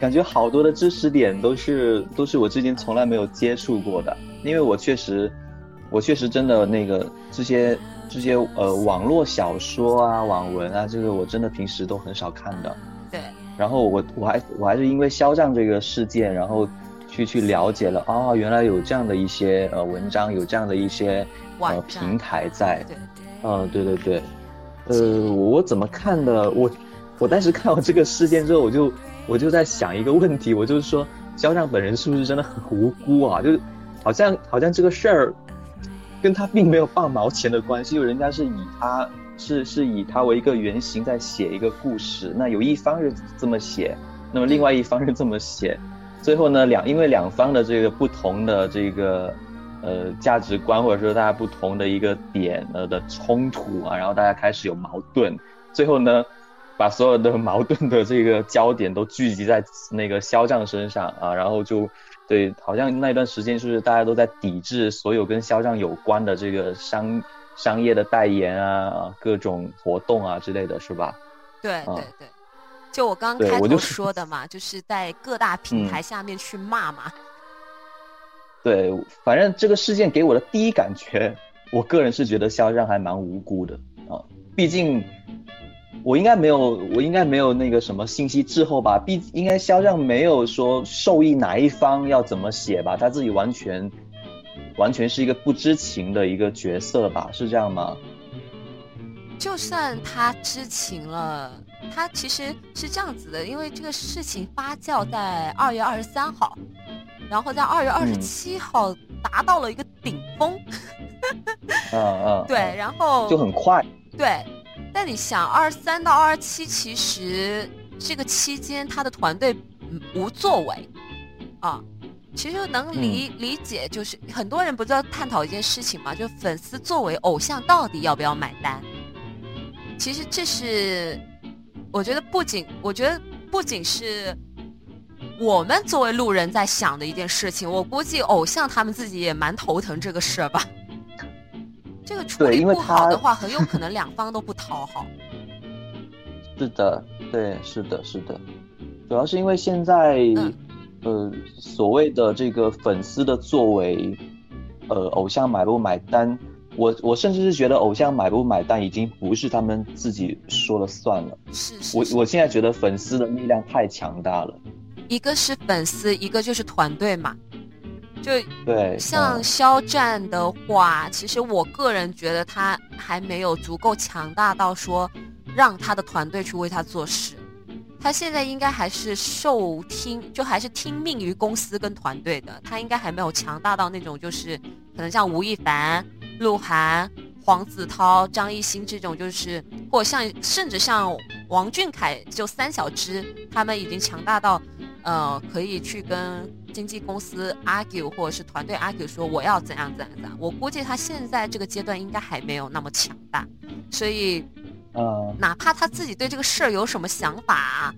感觉好多的知识点都是都是我之前从来没有接触过的，因为我确实我确实真的那个这些这些呃网络小说啊、网文啊，这个我真的平时都很少看的。对，然后我我还我还是因为肖战这个事件，然后去去了解了哦，原来有这样的一些呃文章，有这样的一些呃平台在，对，嗯，对对对，呃，我怎么看的？我我当时看到这个事件之后，我就我就在想一个问题，我就是说肖战本人是不是真的很无辜啊？就是好像好像这个事儿跟他并没有半毛钱的关系，就人家是以他是是以他为一个原型在写一个故事，那有一方是这么写，那么另外一方是这么写，最后呢两因为两方的这个不同的这个呃价值观或者说大家不同的一个点呃的冲突啊，然后大家开始有矛盾，最后呢把所有的矛盾的这个焦点都聚集在那个肖战身上啊，然后就。对，好像那段时间就是大家都在抵制所有跟肖战有关的这个商商业的代言啊、各种活动啊之类的是吧？对对对，就我刚对开头说的嘛，就是在各大平台下面去骂嘛。对，反正这个事件给我的第一感觉，我个人是觉得肖战还蛮无辜的啊，毕竟。我应该没有，我应该没有那个什么信息滞后吧？毕应该肖战没有说受益哪一方要怎么写吧？他自己完全完全是一个不知情的一个角色吧？是这样吗？就算他知情了，他其实是这样子的，因为这个事情发酵在二月二十三号，然后在二月二十七号达到了一个顶峰。*laughs* 嗯嗯。对，然后就很快。对。但你想，二十三到二十七，其实这个期间他的团队无作为，啊，其实能理理解，就是很多人不是要探讨一件事情嘛，就粉丝作为偶像到底要不要买单？其实这是，我觉得不仅，我觉得不仅是我们作为路人在想的一件事情，我估计偶像他们自己也蛮头疼这个事吧。这个处理不好的话，很有可 *laughs* 能两方都不讨好。是的，对，是的，是的，主要是因为现在，呃，所谓的这个粉丝的作为，呃，偶像买不买单，我我甚至是觉得偶像买不买单已经不是他们自己说了算了。是是。我我现在觉得粉丝的力量太强大了。一个是粉丝，一个就是团队嘛。就对，像肖战的话，其实我个人觉得他还没有足够强大到说让他的团队去为他做事。他现在应该还是受听，就还是听命于公司跟团队的。他应该还没有强大到那种，就是可能像吴亦凡、鹿晗、黄子韬、张艺兴这种，就是或像甚至像王俊凯，就三小只，他们已经强大到，呃，可以去跟。经纪公司 argue 或者是团队 argue 说我要怎样怎样怎样，我估计他现在这个阶段应该还没有那么强大，所以，呃，哪怕他自己对这个事儿有什么想法，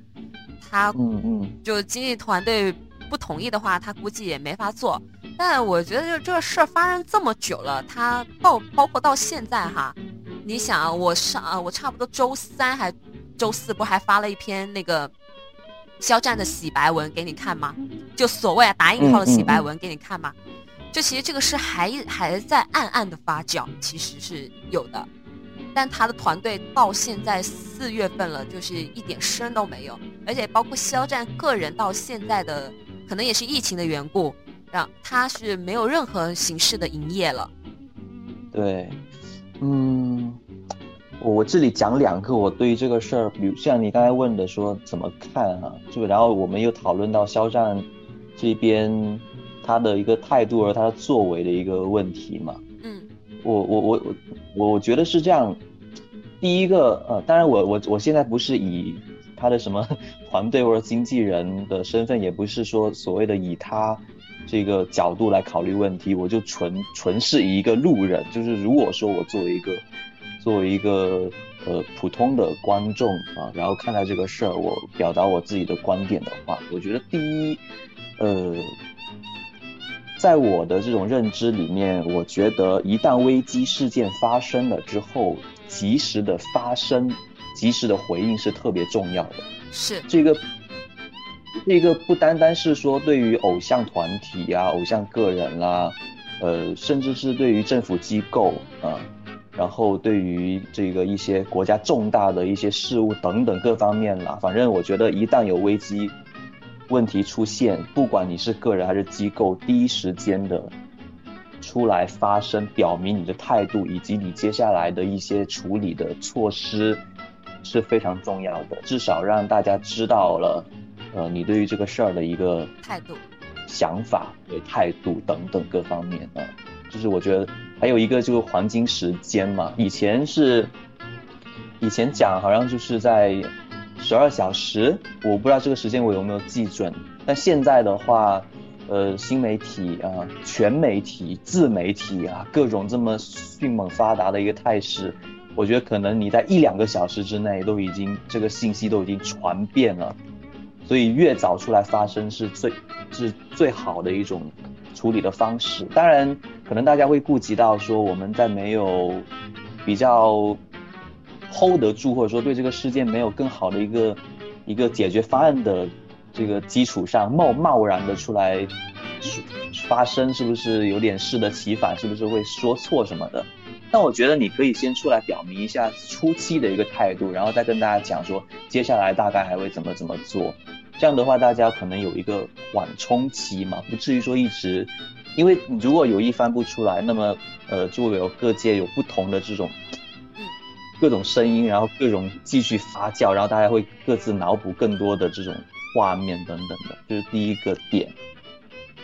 他嗯嗯，就经纪团队不同意的话，他估计也没法做。但我觉得就这个事儿发生这么久了，他到包括到现在哈，你想我上我差不多周三还周四不还发了一篇那个。肖战的洗白文给你看吗？就所谓啊打引号的洗白文给你看吗？就其实这个事还还在暗暗的发酵，其实是有的，但他的团队到现在四月份了，就是一点声都没有，而且包括肖战个人到现在的，可能也是疫情的缘故，让他是没有任何形式的营业了。对，嗯。我我这里讲两个我对于这个事儿，比如像你刚才问的说怎么看啊，就然后我们又讨论到肖战这边他的一个态度和他的作为的一个问题嘛。嗯，我我我我我觉得是这样，第一个呃，当然我我我现在不是以他的什么团队或者经纪人的身份，也不是说所谓的以他这个角度来考虑问题，我就纯纯是一个路人，就是如果说我作为一个。作为一个呃普通的观众啊，然后看待这个事儿，我表达我自己的观点的话，我觉得第一，呃，在我的这种认知里面，我觉得一旦危机事件发生了之后，及时的发生，及时的回应是特别重要的。是这个，这个不单单是说对于偶像团体呀、偶像个人啦，呃，甚至是对于政府机构啊。然后对于这个一些国家重大的一些事务等等各方面啦，反正我觉得一旦有危机问题出现，不管你是个人还是机构，第一时间的出来发声，表明你的态度以及你接下来的一些处理的措施是非常重要的，至少让大家知道了，呃，你对于这个事儿的一个态度、想法、对态度等等各方面啊。就是我觉得还有一个就是黄金时间嘛，以前是以前讲好像就是在十二小时，我不知道这个时间我有没有记准。但现在的话，呃，新媒体啊、全媒体、自媒体啊，各种这么迅猛发达的一个态势，我觉得可能你在一两个小时之内都已经这个信息都已经传遍了，所以越早出来发声是最是最好的一种。处理的方式，当然可能大家会顾及到说我们在没有比较 hold 得住，或者说对这个事件没有更好的一个一个解决方案的这个基础上，贸贸然的出来发声，是不是有点适得其反？是不是会说错什么的？但我觉得你可以先出来表明一下初期的一个态度，然后再跟大家讲说接下来大概还会怎么怎么做。这样的话，大家可能有一个缓冲期嘛，不至于说一直，因为如果有一翻不出来，那么呃就会有各界有不同的这种，各种声音，然后各种继续发酵，然后大家会各自脑补更多的这种画面等等的，这是第一个点。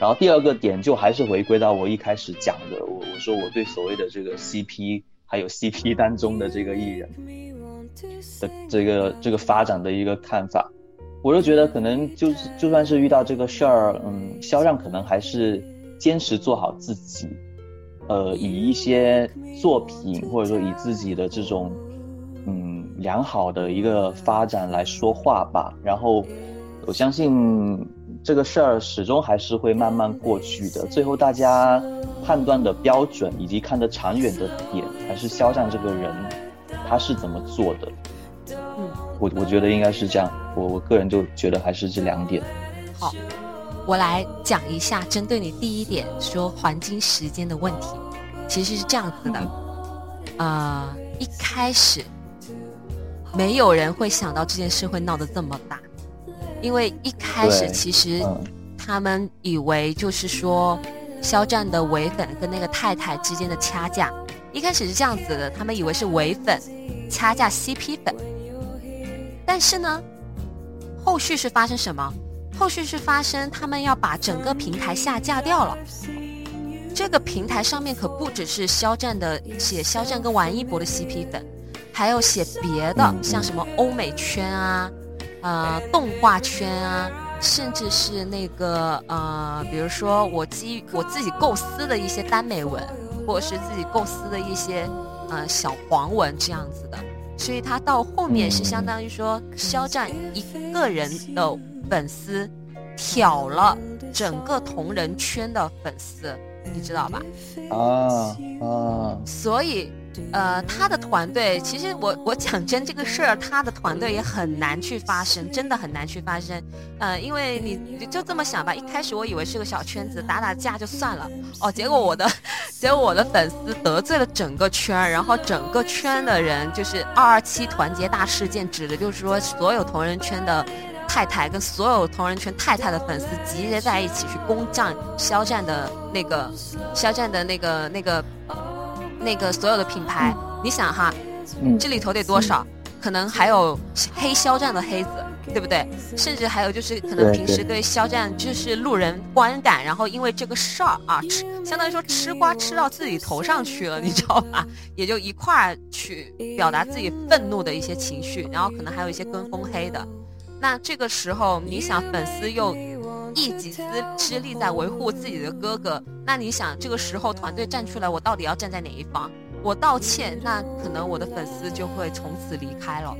然后第二个点就还是回归到我一开始讲的，我我说我对所谓的这个 CP 还有 CP *laughs* 当中的这个艺人的这个这个发展的一个看法。我就觉得可能就是就算是遇到这个事儿，嗯，肖战可能还是坚持做好自己，呃，以一些作品或者说以自己的这种，嗯，良好的一个发展来说话吧。然后我相信这个事儿始终还是会慢慢过去的。最后大家判断的标准以及看得长远的点，还是肖战这个人他是怎么做的。嗯，我我觉得应该是这样。我我个人就觉得还是这两点。好，我来讲一下针对你第一点说黄金时间的问题，其实是这样子的。啊，一开始没有人会想到这件事会闹得这么大，因为一开始其实他们以为就是说肖战的伪粉跟那个太太之间的掐架，一开始是这样子的，他们以为是伪粉掐架 CP 粉，但是呢，后续是发生什么？后续是发生他们要把整个平台下架掉了。这个平台上面可不只是肖战的写肖战跟王一博的 CP 粉，还有写别的，像什么欧美圈啊，呃，动画圈啊，甚至是那个呃，比如说我基我自己构思的一些耽美文，或者是自己构思的一些呃小黄文这样子的。所以他到后面是相当于说肖战一个人的粉丝挑了整个同人圈的粉丝。你知道吧？啊啊！所以，呃，他的团队其实我我讲真这个事儿，他的团队也很难去发生，真的很难去发生。呃，因为你就这么想吧，一开始我以为是个小圈子，打打架就算了。哦，结果我的，结果我的粉丝得罪了整个圈，然后整个圈的人就是二二七团结大事件，指的就是说所有同人圈的。太太跟所有同人圈太太的粉丝集结在一起去攻占肖战的那个肖战的那个那个那个所有的品牌，你想哈，这里头得多少？可能还有黑肖战的黑子，对不对？甚至还有就是可能平时对肖战就是路人观感，然后因为这个事儿啊，吃相当于说吃瓜吃到自己头上去了，你知道吧？*laughs* 也就一块儿去表达自己愤怒的一些情绪，然后可能还有一些跟风黑的。那这个时候，你想粉丝又一己私之力在维护自己的哥哥，那你想这个时候团队站出来，我到底要站在哪一方？我道歉，那可能我的粉丝就会从此离开了。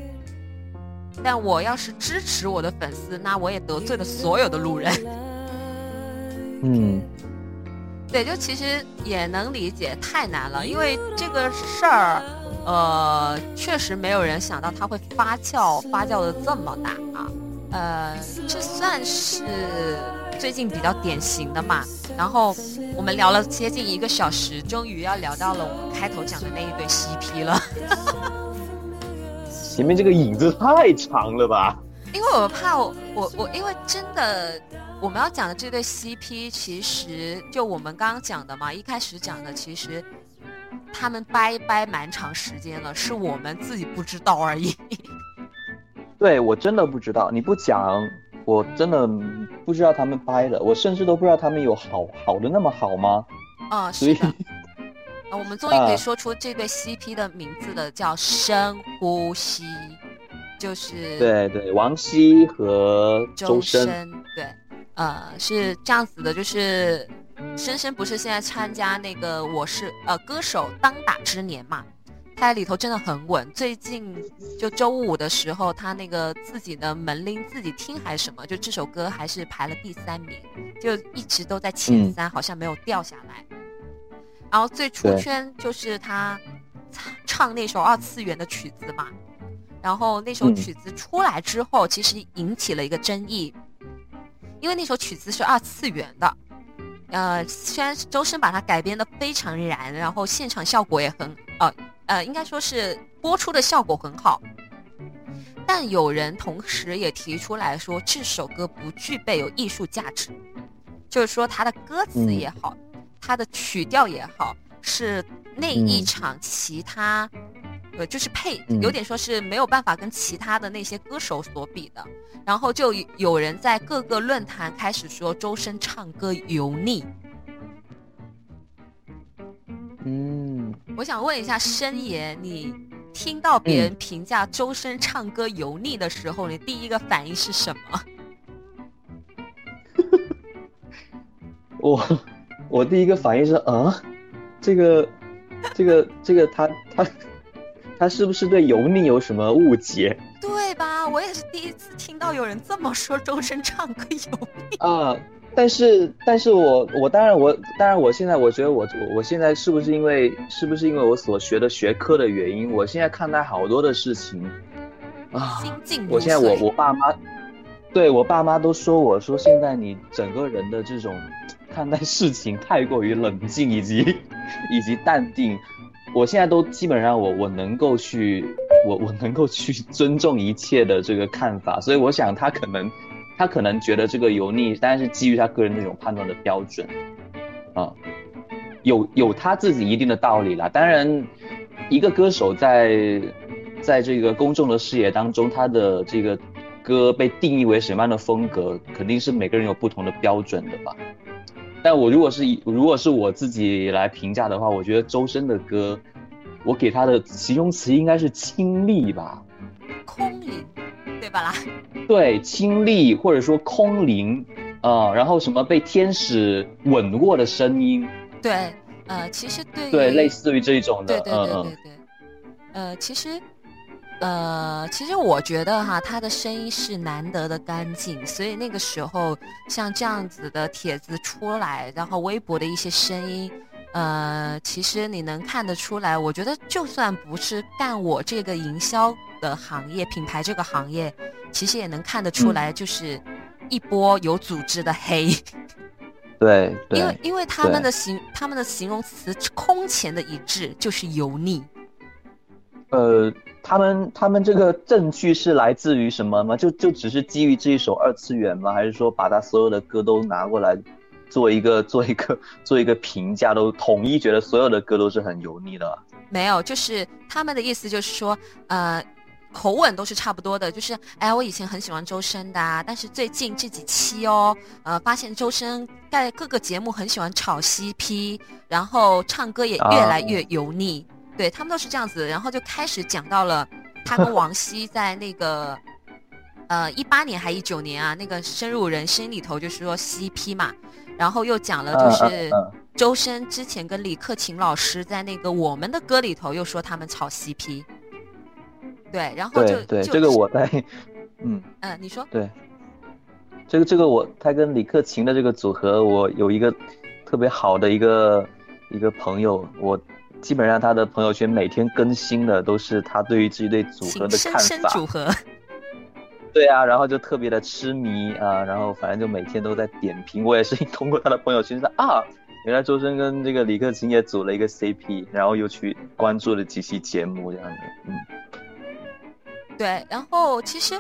但我要是支持我的粉丝，那我也得罪了所有的路人。嗯，对，就其实也能理解，太难了，因为这个事儿。呃，确实没有人想到它会发酵，发酵的这么大啊！呃，这算是最近比较典型的嘛。然后我们聊了接近一个小时，终于要聊到了我们开头讲的那一对 CP 了。*laughs* 前面这个影子太长了吧？因为我怕我我我，因为真的我们要讲的这对 CP，其实就我们刚刚讲的嘛，一开始讲的其实。他们掰掰蛮长时间了，是我们自己不知道而已。对我真的不知道，你不讲，我真的不知道他们掰的，我甚至都不知道他们有好好的那么好吗？啊，是的。啊，我们终于可以 *laughs* 说出这对 CP 的名字的，叫深呼吸，就是对对，王希和周深，对，呃，是这样子的，就是。深深不是现在参加那个我是呃歌手当打之年嘛？他在里头真的很稳。最近就周五的时候，他那个自己的门铃自己听还是什么，就这首歌还是排了第三名，就一直都在前三，好像没有掉下来。然后最出圈就是他唱那首二次元的曲子嘛。然后那首曲子出来之后，其实引起了一个争议，因为那首曲子是二次元的。呃，虽然周深把它改编的非常燃，然后现场效果也很，呃呃，应该说是播出的效果很好，但有人同时也提出来说这首歌不具备有艺术价值，就是说它的歌词也好，它的曲调也好，是那一场其他。呃，就是配有点说是没有办法跟其他的那些歌手所比的，然后就有人在各个论坛开始说周深唱歌油腻。嗯，我想问一下申爷，你听到别人评价周深唱歌油腻的时候，你第一个反应是什么？*laughs* 我我第一个反应是啊，这个这个这个他他。他是不是对油腻有什么误解？对吧？我也是第一次听到有人这么说周深唱歌油腻啊。但是，但是我我当然我当然我现在我觉得我我我现在是不是因为是不是因为我所学的学科的原因，我现在看待好多的事情啊，我现在我我爸妈对我爸妈都说我说现在你整个人的这种看待事情太过于冷静以及 *laughs* 以及淡定，我现在都基本上我我能够去我我能够去尊重一切的这个看法，所以我想他可能。他可能觉得这个油腻，但是基于他个人那种判断的标准，啊，有有他自己一定的道理啦。当然，一个歌手在在这个公众的视野当中，他的这个歌被定义为什么样的风格，肯定是每个人有不同的标准的吧。但我如果是如果是我自己来评价的话，我觉得周深的歌，我给他的形容词应该是清丽吧，空灵。对吧啦？*laughs* 对，清丽或者说空灵，啊，然后什么被天使吻过的声音？对，呃，其实对，对，类似于这一种的，对对对对对，呃，其实，呃，其实我觉得哈，他的声音是难得的干净，所以那个时候像这样子的帖子出来，然后微博的一些声音，呃，其实你能看得出来，我觉得就算不是干我这个营销。的行业品牌这个行业，其实也能看得出来，就是一波有组织的黑。*laughs* 对，因为因为他们的形他们的形容词空前的一致，就是油腻。呃，他们他们这个证据是来自于什么吗？就就只是基于这一首二次元吗？还是说把他所有的歌都拿过来做一个 *laughs* 做一个做一个评价，都统一觉得所有的歌都是很油腻的？没有，就是他们的意思就是说，呃。口吻都是差不多的，就是哎，我以前很喜欢周深的，但是最近这几期哦，呃，发现周深在各个节目很喜欢炒 CP，然后唱歌也越来越油腻，对他们都是这样子，然后就开始讲到了他跟王希在那个呃一八年还一九年啊，那个深入人心里头就是说 CP 嘛，然后又讲了就是周深之前跟李克勤老师在那个我们的歌里头又说他们炒 CP。对，然后就对这个我在，嗯嗯，你说对，这个这个我他跟李克勤的这个组合，我有一个特别好的一个一个朋友，我基本上他的朋友圈每天更新的都是他对于这一对组合的看法。组合。对啊，然后就特别的痴迷啊，然后反正就每天都在点评。我也是通过他的朋友圈说啊，原来周深跟这个李克勤也组了一个 CP，然后又去关注了几期节目这样的，嗯。对，然后其实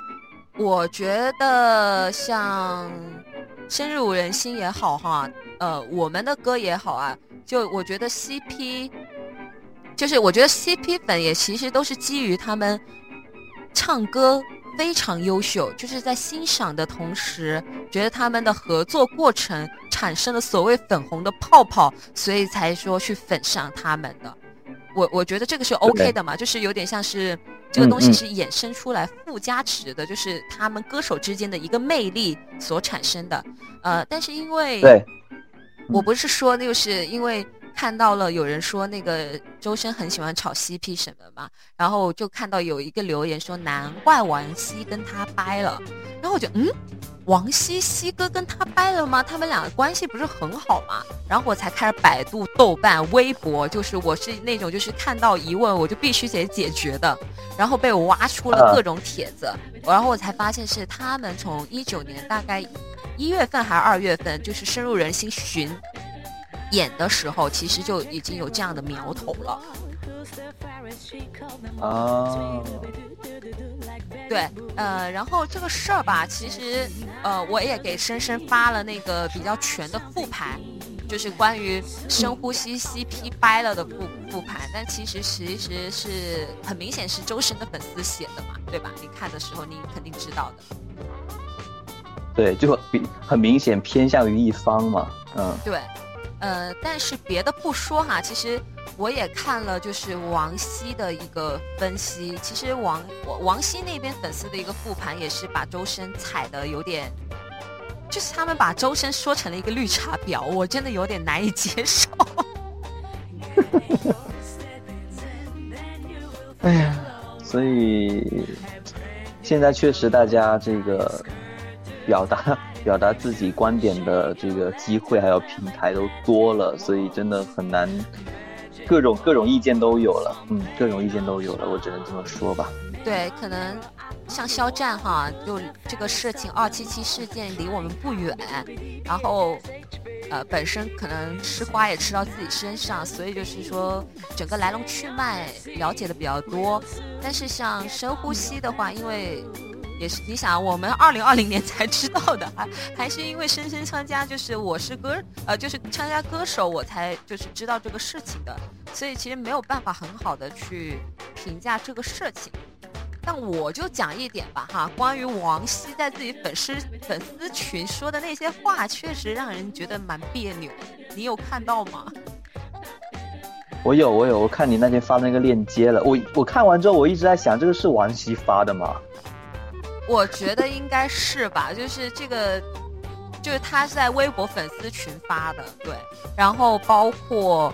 我觉得像深入人心也好哈，呃，我们的歌也好啊，就我觉得 CP，就是我觉得 CP 粉也其实都是基于他们唱歌非常优秀，就是在欣赏的同时，觉得他们的合作过程产生了所谓粉红的泡泡，所以才说去粉上他们的。我我觉得这个是 OK 的嘛，就是有点像是。这个东西是衍生出来附加值的，就是他们歌手之间的一个魅力所产生的。呃，但是因为，对，我不是说，就是因为看到了有人说那个周深很喜欢炒 CP 什么嘛，然后就看到有一个留言说，难怪王希跟他掰了，然后我就嗯。王希希哥跟他掰了吗？他们两个关系不是很好吗？然后我才开始百度、豆瓣、微博，就是我是那种就是看到疑问我就必须得解决的，然后被我挖出了各种帖子，然后我才发现是他们从一九年大概一月份还是二月份，就是深入人心巡演的时候，其实就已经有这样的苗头了。啊。对，呃，然后这个事儿吧，其实，呃，我也给深深发了那个比较全的复盘，就是关于深呼吸 CP 掰了的复复盘，但其实其实是很明显是周深的粉丝写的嘛，对吧？你看的时候你肯定知道的。对，就比很明显偏向于一方嘛，嗯。对，呃，但是别的不说哈，其实。我也看了，就是王希的一个分析。其实王王希那边粉丝的一个复盘，也是把周深踩的有点，就是他们把周深说成了一个绿茶婊，我真的有点难以接受。哎呀，所以现在确实大家这个表达表达自己观点的这个机会还有平台都多了，所以真的很难，各种各种意见都有了，嗯，各种意见都有了，我只能这么说吧。对，可能像肖战哈，就这个事情二七七事件离我们不远，然后。呃，本身可能吃瓜也吃到自己身上，所以就是说整个来龙去脉了解的比较多。但是像深呼吸的话，因为也是你想，我们二零二零年才知道的，还还是因为深深参加就是我是歌呃就是参加歌手，我才就是知道这个事情的，所以其实没有办法很好的去评价这个事情。但我就讲一点吧，哈，关于王希在自己粉丝粉丝群说的那些话，确实让人觉得蛮别扭。你有看到吗？*laughs* 我有，我有，我看你那天发那个链接了。我我看完之后，我一直在想，这个是王希发的吗？我觉得应该是吧，就是这个，就是他是在微博粉丝群发的，对，然后包括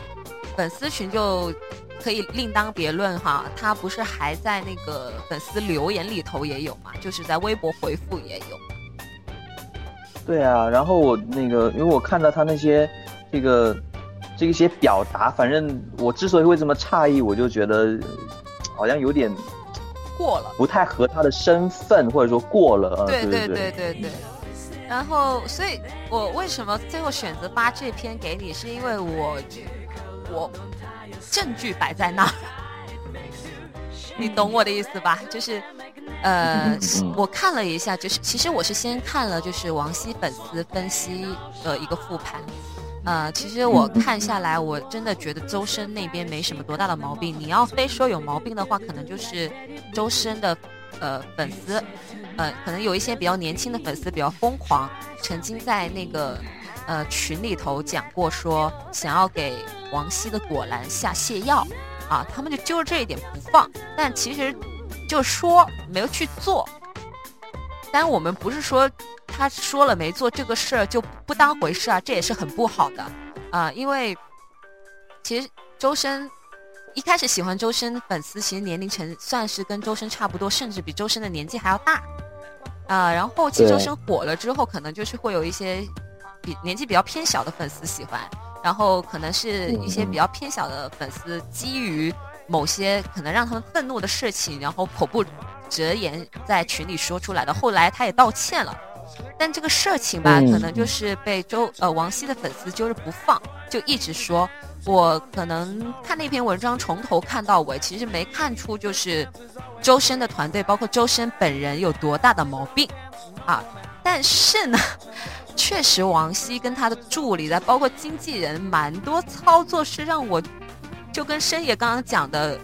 粉丝群就。可以另当别论哈，他不是还在那个粉丝留言里头也有嘛？就是在微博回复也有。对啊，然后我那个，因为我看到他那些这个这些表达，反正我之所以会这么诧异，我就觉得好像有点过了，不太合他的身份，或者说过了。对对对对对。然后，所以我为什么最后选择发这篇给你，是因为我我。证据摆在那儿，*laughs* 你懂我的意思吧？就是，呃，我看了一下，就是其实我是先看了就是王希粉丝分析的一个复盘，呃，其实我看下来，我真的觉得周深那边没什么多大的毛病。你要非说有毛病的话，可能就是周深的呃粉丝，呃，可能有一些比较年轻的粉丝比较疯狂，曾经在那个。呃，群里头讲过说想要给王希的果篮下泻药，啊，他们就揪着这一点不放，但其实就说没有去做。但我们不是说他说了没做这个事儿就不当回事啊，这也是很不好的啊，因为其实周深一开始喜欢周深粉丝，其实年龄层算是跟周深差不多，甚至比周深的年纪还要大啊。然后其实周深火了之后，可能就是会有一些比。年纪比较偏小的粉丝喜欢，然后可能是一些比较偏小的粉丝，基于某些可能让他们愤怒的事情，然后口不择言在群里说出来的。后来他也道歉了，但这个事情吧，可能就是被周呃王希的粉丝揪着不放，就一直说。我可能看那篇文章从头看到尾，其实没看出就是周深的团队，包括周深本人有多大的毛病啊。但是呢。确实，王希跟他的助理的，包括经纪人，蛮多操作是让我，就跟深野刚刚讲的，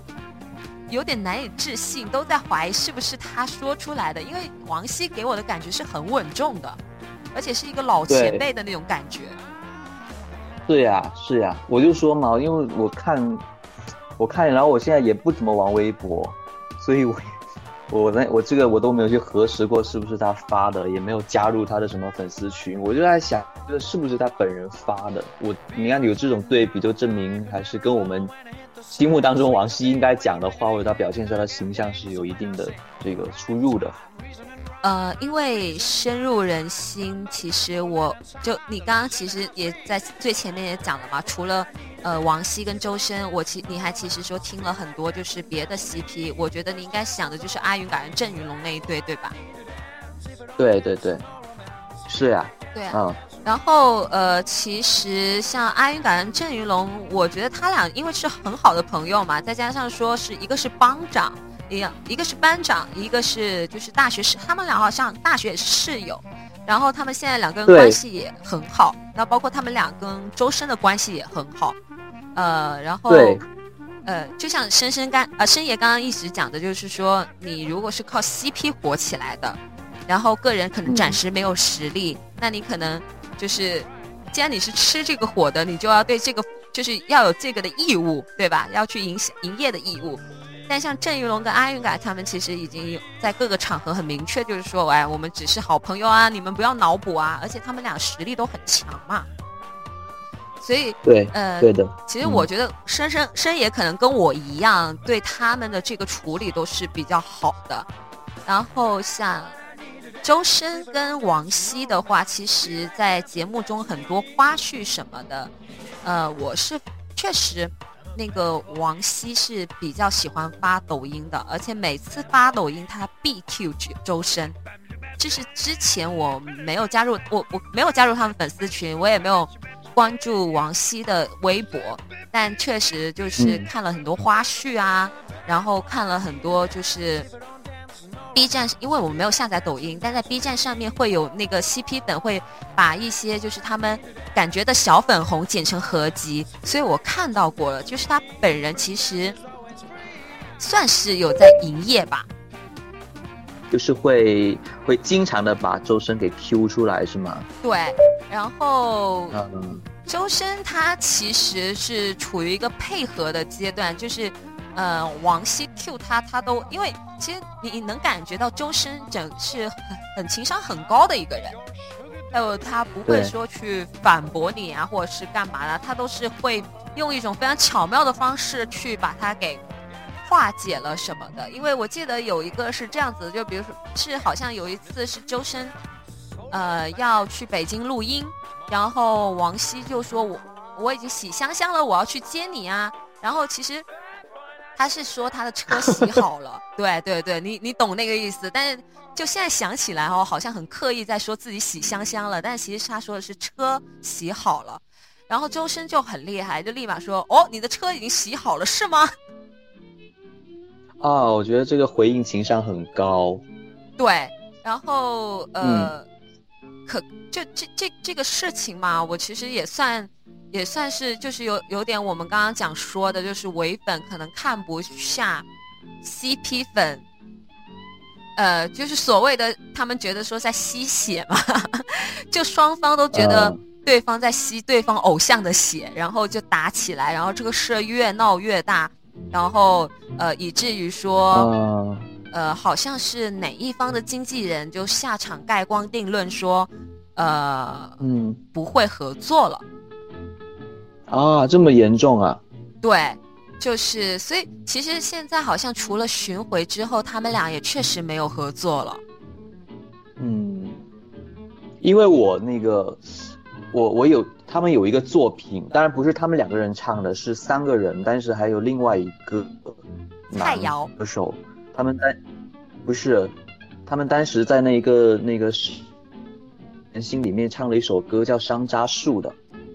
有点难以置信，都在怀疑是不是他说出来的。因为王希给我的感觉是很稳重的，而且是一个老前辈的那种感觉。对呀，是呀，我就说嘛，因为我看，我看，然后我现在也不怎么玩微博，所以我。我那我这个我都没有去核实过是不是他发的，也没有加入他的什么粉丝群，我就在想，这是不是他本人发的？我你看有这种对比，就证明还是跟我们心目当中王希应该讲的话，或者他表现出来的形象是有一定的这个出入的。呃，因为深入人心，其实我就你刚刚其实也在最前面也讲了嘛，除了。呃，王希跟周深，我其你还其实说听了很多，就是别的 CP，我觉得你应该想的就是阿云感恩郑云龙那一对，对吧？对对对，是呀。对啊。嗯。然后呃，其实像阿云感恩郑云龙，我觉得他俩因为是很好的朋友嘛，再加上说是一个是帮长，一样一个是班长，一个是就是大学室，他们俩好像大学也是室友。然后他们现在两个人关系也很好，那包括他们俩跟周深的关系也很好。呃，然后，呃，就像深深刚呃深爷刚刚一直讲的，就是说，你如果是靠 CP 火起来的，然后个人可能暂时没有实力，那你可能就是，既然你是吃这个火的，你就要对这个就是要有这个的义务，对吧？要去营营业的义务。但像郑云龙跟阿云嘎他们其实已经在各个场合很明确，就是说，哎，我们只是好朋友啊，你们不要脑补啊，而且他们俩实力都很强嘛。所以对，呃，对的。其实我觉得深深深也可能跟我一样，对他们的这个处理都是比较好的。然后像周深跟王希的话，其实在节目中很多花絮什么的，呃，我是确实那个王希是比较喜欢发抖音的，而且每次发抖音他必 Q 周深。就是之前我没有加入，我我没有加入他们粉丝群，我也没有关注王希的微博，但确实就是看了很多花絮啊，然后看了很多就是 B 站，因为我没有下载抖音，但在 B 站上面会有那个 CP 粉会把一些就是他们感觉的小粉红剪成合集，所以我看到过了，就是他本人其实算是有在营业吧。就是会会经常的把周深给 Q 出来是吗？对，然后嗯，周深他其实是处于一个配合的阶段，就是呃王希 Q 他他都因为其实你能感觉到周深整是很很情商很高的一个人，还有他不会说去反驳你啊或者是干嘛的，他都是会用一种非常巧妙的方式去把他给。化解了什么的？因为我记得有一个是这样子，就比如说是好像有一次是周深，呃，要去北京录音，然后王希就说我我已经洗香香了，我要去接你啊。然后其实他是说他的车洗好了，*laughs* 对对对，你你懂那个意思。但是就现在想起来哦，好像很刻意在说自己洗香香了，但其实他说的是车洗好了。然后周深就很厉害，就立马说哦，你的车已经洗好了是吗？啊，我觉得这个回应情商很高。对，然后呃，可就这这这个事情嘛，我其实也算也算是就是有有点我们刚刚讲说的，就是唯粉可能看不下 CP 粉，呃，就是所谓的他们觉得说在吸血嘛，*laughs* 就双方都觉得对方在吸对方偶像的血，然后就打起来，然后这个事越闹越大。然后，呃，以至于说，呃，好像是哪一方的经纪人就下场盖棺定论说，呃，嗯，不会合作了。啊，这么严重啊？对，就是，所以其实现在好像除了巡回之后，他们俩也确实没有合作了。嗯，因为我那个。我我有他们有一个作品，当然不是他们两个人唱的，是三个人，但是还有另外一个蔡瑶歌手，他们在不是，他们当时在那个那个人心里面唱了一首歌叫《山楂树》的，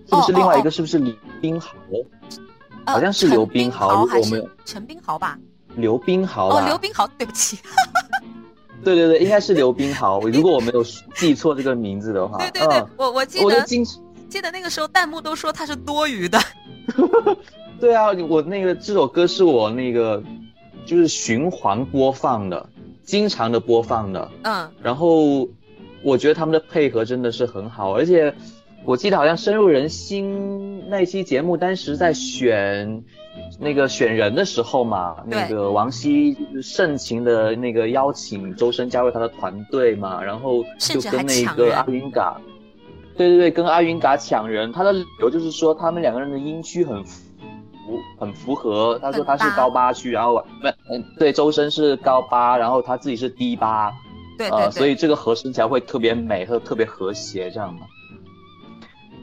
是不是另外一个是不是刘冰豪？好像是刘冰豪，我们陈冰豪吧？刘冰豪哦，刘冰豪，对不起。*laughs* 对对对，应该是刘冰豪。如果我没有记错这个名字的话，*laughs* 对对对，我我记得记得那个时候弹幕都说他是多余的。*laughs* 对啊，我那个这首歌是我那个就是循环播放的，经常的播放的。嗯，然后我觉得他们的配合真的是很好，而且我记得好像深入人心那期节目当时在选。那个选人的时候嘛，那个王希盛情的那个邀请周深加入他的团队嘛，然后就跟那个阿云嘎，对对对，跟阿云嘎抢人。他的理由就是说他们两个人的音区很符很符合。他说他是高八区，然后不嗯对，周深是高八，然后他自己是低八，对对，所以这个和声起来会特别美和特别和谐这样的。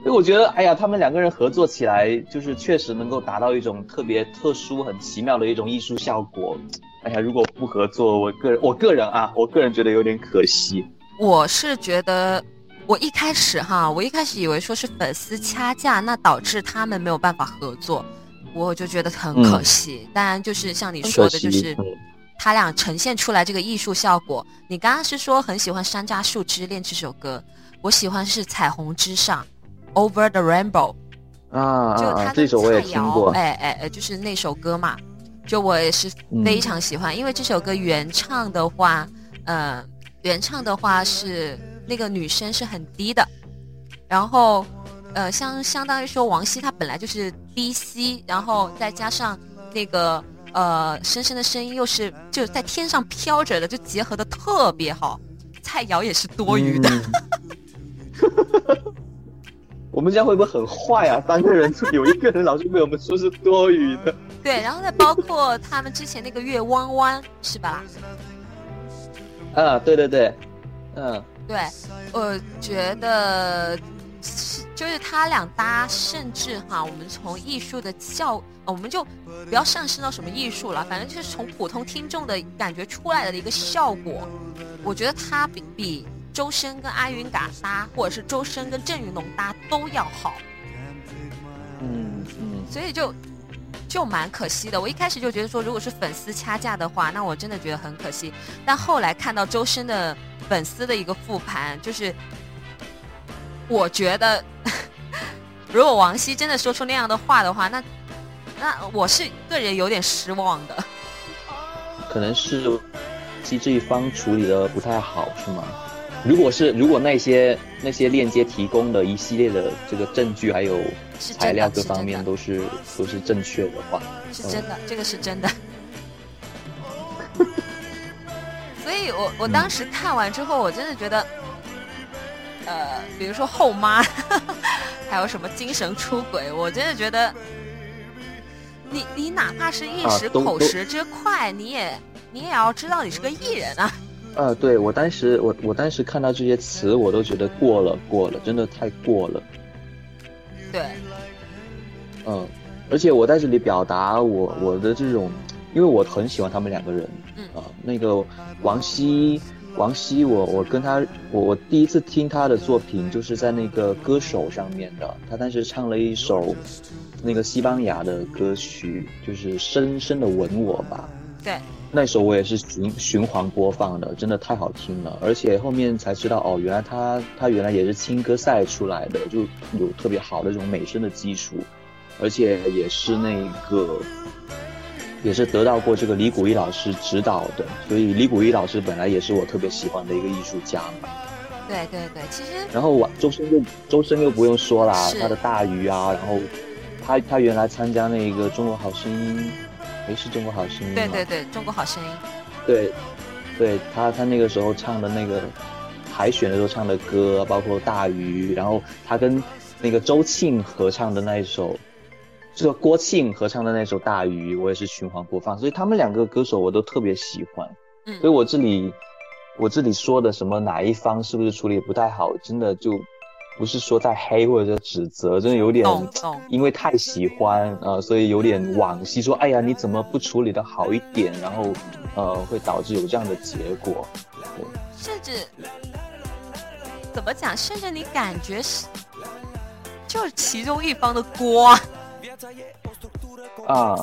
因为我觉得，哎呀，他们两个人合作起来，就是确实能够达到一种特别特殊、很奇妙的一种艺术效果。哎呀，如果不合作，我个人，我个人啊，我个人觉得有点可惜。我是觉得，我一开始哈，我一开始以为说是粉丝掐架，那导致他们没有办法合作，我就觉得很可惜。当然，就是像你说的，就是他俩呈现出来这个艺术效果。你刚刚是说很喜欢《山楂树之恋》这首歌，我喜欢是《彩虹之上》。Over the Rainbow，啊，就他这首我也听过，哎哎哎，就是那首歌嘛，就我也是非常喜欢，因为这首歌原唱的话，呃，原唱的话是那个女生是很低的，然后呃，相相当于说王希她本来就是低 C，然后再加上那个呃深深的声音又是就在天上飘着的，就结合的特别好，菜肴也是多余的。*laughs* 我们这样会不会很坏啊？三个人有一个人老是被我们说是多余的。对，然后再包括他们之前那个月弯弯，是吧？啊，对对对，嗯，对，我觉得是就是他俩搭，甚至哈，我们从艺术的效，我们就不要上升到什么艺术了，反正就是从普通听众的感觉出来的一个效果，我觉得他比比。周深跟阿云嘎搭，或者是周深跟郑云龙搭都要好。嗯嗯，所以就就蛮可惜的。我一开始就觉得说，如果是粉丝掐架的话，那我真的觉得很可惜。但后来看到周深的粉丝的一个复盘，就是我觉得，*laughs* 如果王希真的说出那样的话的话，那那我是个人有点失望的。可能是其这一方处理的不太好，是吗？如果是如果那些那些链接提供的一系列的这个证据还有材料各方面都是都是正确的话，是真的，这个是真的。*laughs* 所以我我当时看完之后，我真的觉得，呃，比如说后妈，*laughs* 还有什么精神出轨，我真的觉得，你你哪怕是一时口舌之快，你也你也要知道你是个艺人啊。呃，对我当时我我当时看到这些词，我都觉得过了过了，真的太过了。对，嗯，而且我在这里表达我我的这种，因为我很喜欢他们两个人，嗯啊，那个王希王希，我我跟他我我第一次听他的作品就是在那个歌手上面的，他当时唱了一首那个西班牙的歌曲，就是深深的吻我吧。对。那首我也是循循环播放的，真的太好听了。而且后面才知道，哦，原来他他原来也是青歌赛出来的，就有特别好的这种美声的基础，而且也是那个，也是得到过这个李谷一老师指导的。所以李谷一老师本来也是我特别喜欢的一个艺术家嘛。对对对，其实。然后我周深又周深又不用说啦，他的大鱼啊，然后他他原来参加那个中国好声音。没是中国好声音对对对，中国好声音。对，对他他那个时候唱的那个海选的时候唱的歌，包括大鱼，然后他跟那个周庆合唱的那一首，这个郭庆合唱的那首大鱼，我也是循环播放，所以他们两个歌手我都特别喜欢。嗯，所以我这里我这里说的什么哪一方是不是处理不太好，真的就。不是说在黑或者指责，真的有点，因为太喜欢呃，所以有点惋惜。说哎呀，你怎么不处理的好一点？然后，呃，会导致有这样的结果。对甚至怎么讲？甚至你感觉是就是其中一方的锅啊，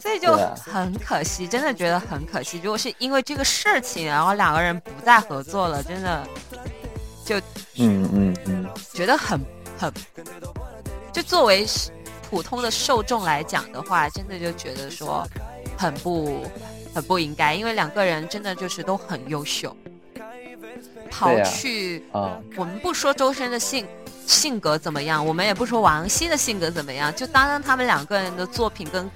所以就很可惜，真的觉得很可惜。如果是因为这个事情，然后两个人不再合作了，真的。就嗯嗯嗯，觉得很很，就作为普通的受众来讲的话，真的就觉得说很不很不应该，因为两个人真的就是都很优秀。刨去啊，我们不说周深的性性格怎么样，我们也不说王希的性格怎么样，就单单他们两个人的作品跟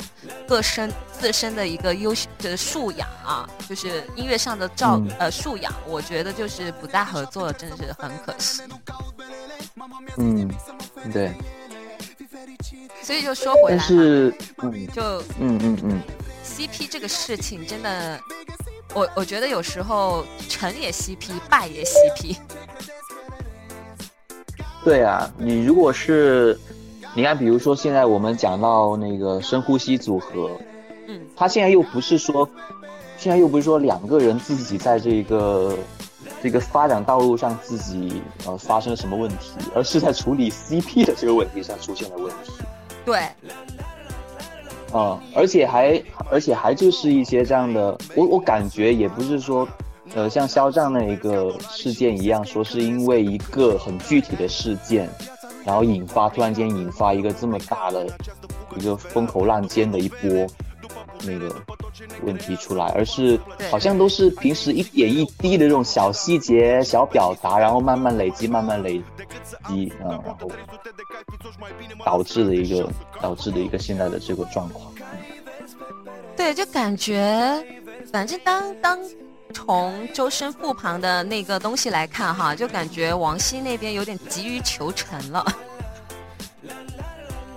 各身自身的一个优秀的素养啊，就是音乐上的照呃素养，我觉得就是不再合作，真的是很可惜。嗯，对。所以就说回来，是就嗯嗯嗯，CP 这个事情真的，我我觉得有时候成也 CP，败也 CP。*laughs* 对啊，你如果是，你看，比如说现在我们讲到那个深呼吸组合，嗯，他现在又不是说，现在又不是说两个人自己在这个这个发展道路上自己呃发生了什么问题，而是在处理 CP 的这个问题上出现了问题。对，啊，而且还而且还就是一些这样的，我我感觉也不是说。呃，像肖战那一个事件一样，说是因为一个很具体的事件，然后引发突然间引发一个这么大的一个风口浪尖的一波那个问题出来，而是好像都是平时一点一滴的这种小细节、小表达，然后慢慢累积、慢慢累积，嗯，然后导致的一个导致的一个现在的这个状况。对，就感觉反正当当。从周深复盘的那个东西来看，哈，就感觉王希那边有点急于求成了。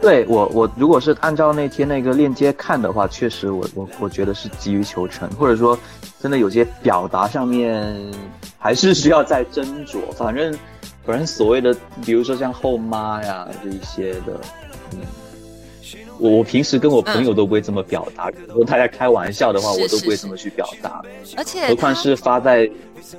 对我我如果是按照那天那个链接看的话，确实我我我觉得是急于求成，或者说真的有些表达上面还是需要再斟酌。反正反正所谓的，比如说像后妈呀这一些的，嗯。我我平时跟我朋友都不会这么表达，如果大家开玩笑的话，我都不会这么去表达。而且，何况是发在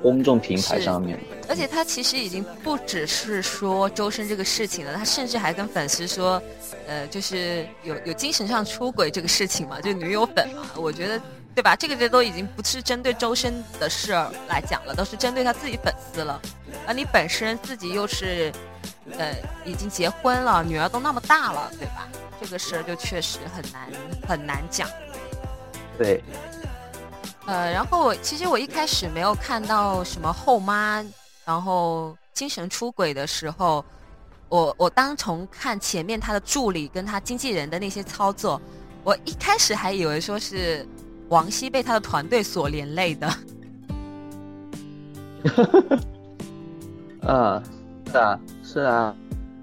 公众平台上面。而且他其实已经不只是说周深这个事情了，他甚至还跟粉丝说，呃，就是有有精神上出轨这个事情嘛，就女友粉嘛。我觉得，对吧？这个这都已经不是针对周深的事儿来讲了，都是针对他自己粉丝了。而你本身自己又是，呃，已经结婚了，女儿都那么大了，对吧？这个事儿就确实很难很难讲，对，呃，然后我其实我一开始没有看到什么后妈，然后精神出轨的时候，我我当从看前面他的助理跟他经纪人的那些操作，我一开始还以为说是王希被他的团队所连累的，*laughs* 啊，是啊，是啊。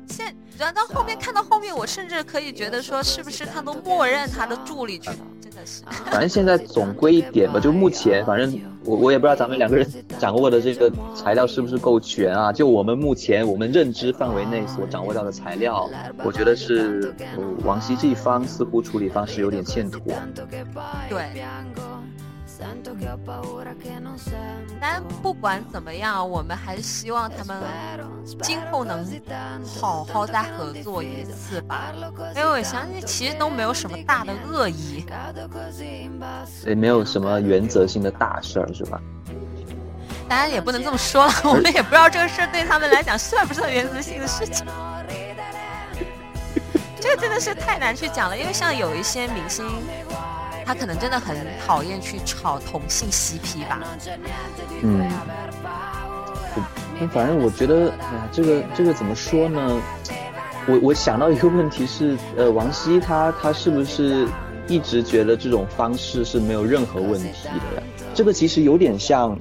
现然到后面看到后面，我甚至可以觉得说，是不是他都默认他的助理去？反正现在总归一点吧，就目前，反正我我也不知道咱们两个人掌握的这个材料是不是够全啊？就我们目前我们认知范围内所掌握到的材料，我觉得是王希这一方似乎处理方式有点欠妥。对。但不管怎么样，我们还是希望他们今后能好好再合作一次吧。因为我相信，其实都没有什么大的恶意，也没有什么原则性的大事儿，是吧？当然也不能这么说了，我们也不知道这个事儿对他们来讲算不算原则性的事情。*laughs* 这个真的是太难去讲了，因为像有一些明星。他可能真的很讨厌去炒同性 CP 吧。嗯，反正我觉得，哎呀，这个这个怎么说呢？我我想到一个问题是，呃，王希他他是不是一直觉得这种方式是没有任何问题的呀？这个其实有点像，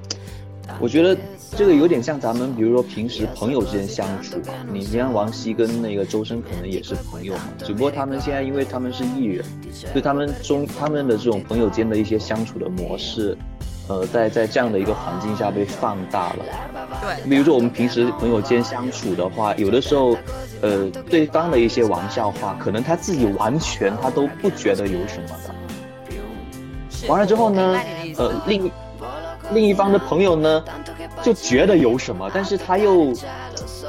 我觉得。这个有点像咱们，比如说平时朋友之间相处吧。你你像王希跟那个周深可能也是朋友嘛，只不过他们现在因为他们是艺人，所以他们中他们的这种朋友间的一些相处的模式，呃，在在这样的一个环境下被放大了。对，比如说我们平时朋友间相处的话，有的时候，呃，对方的一些玩笑话，可能他自己完全他都不觉得有什么的。完了之后呢，呃，另另一方的朋友呢？就觉得有什么，但是他又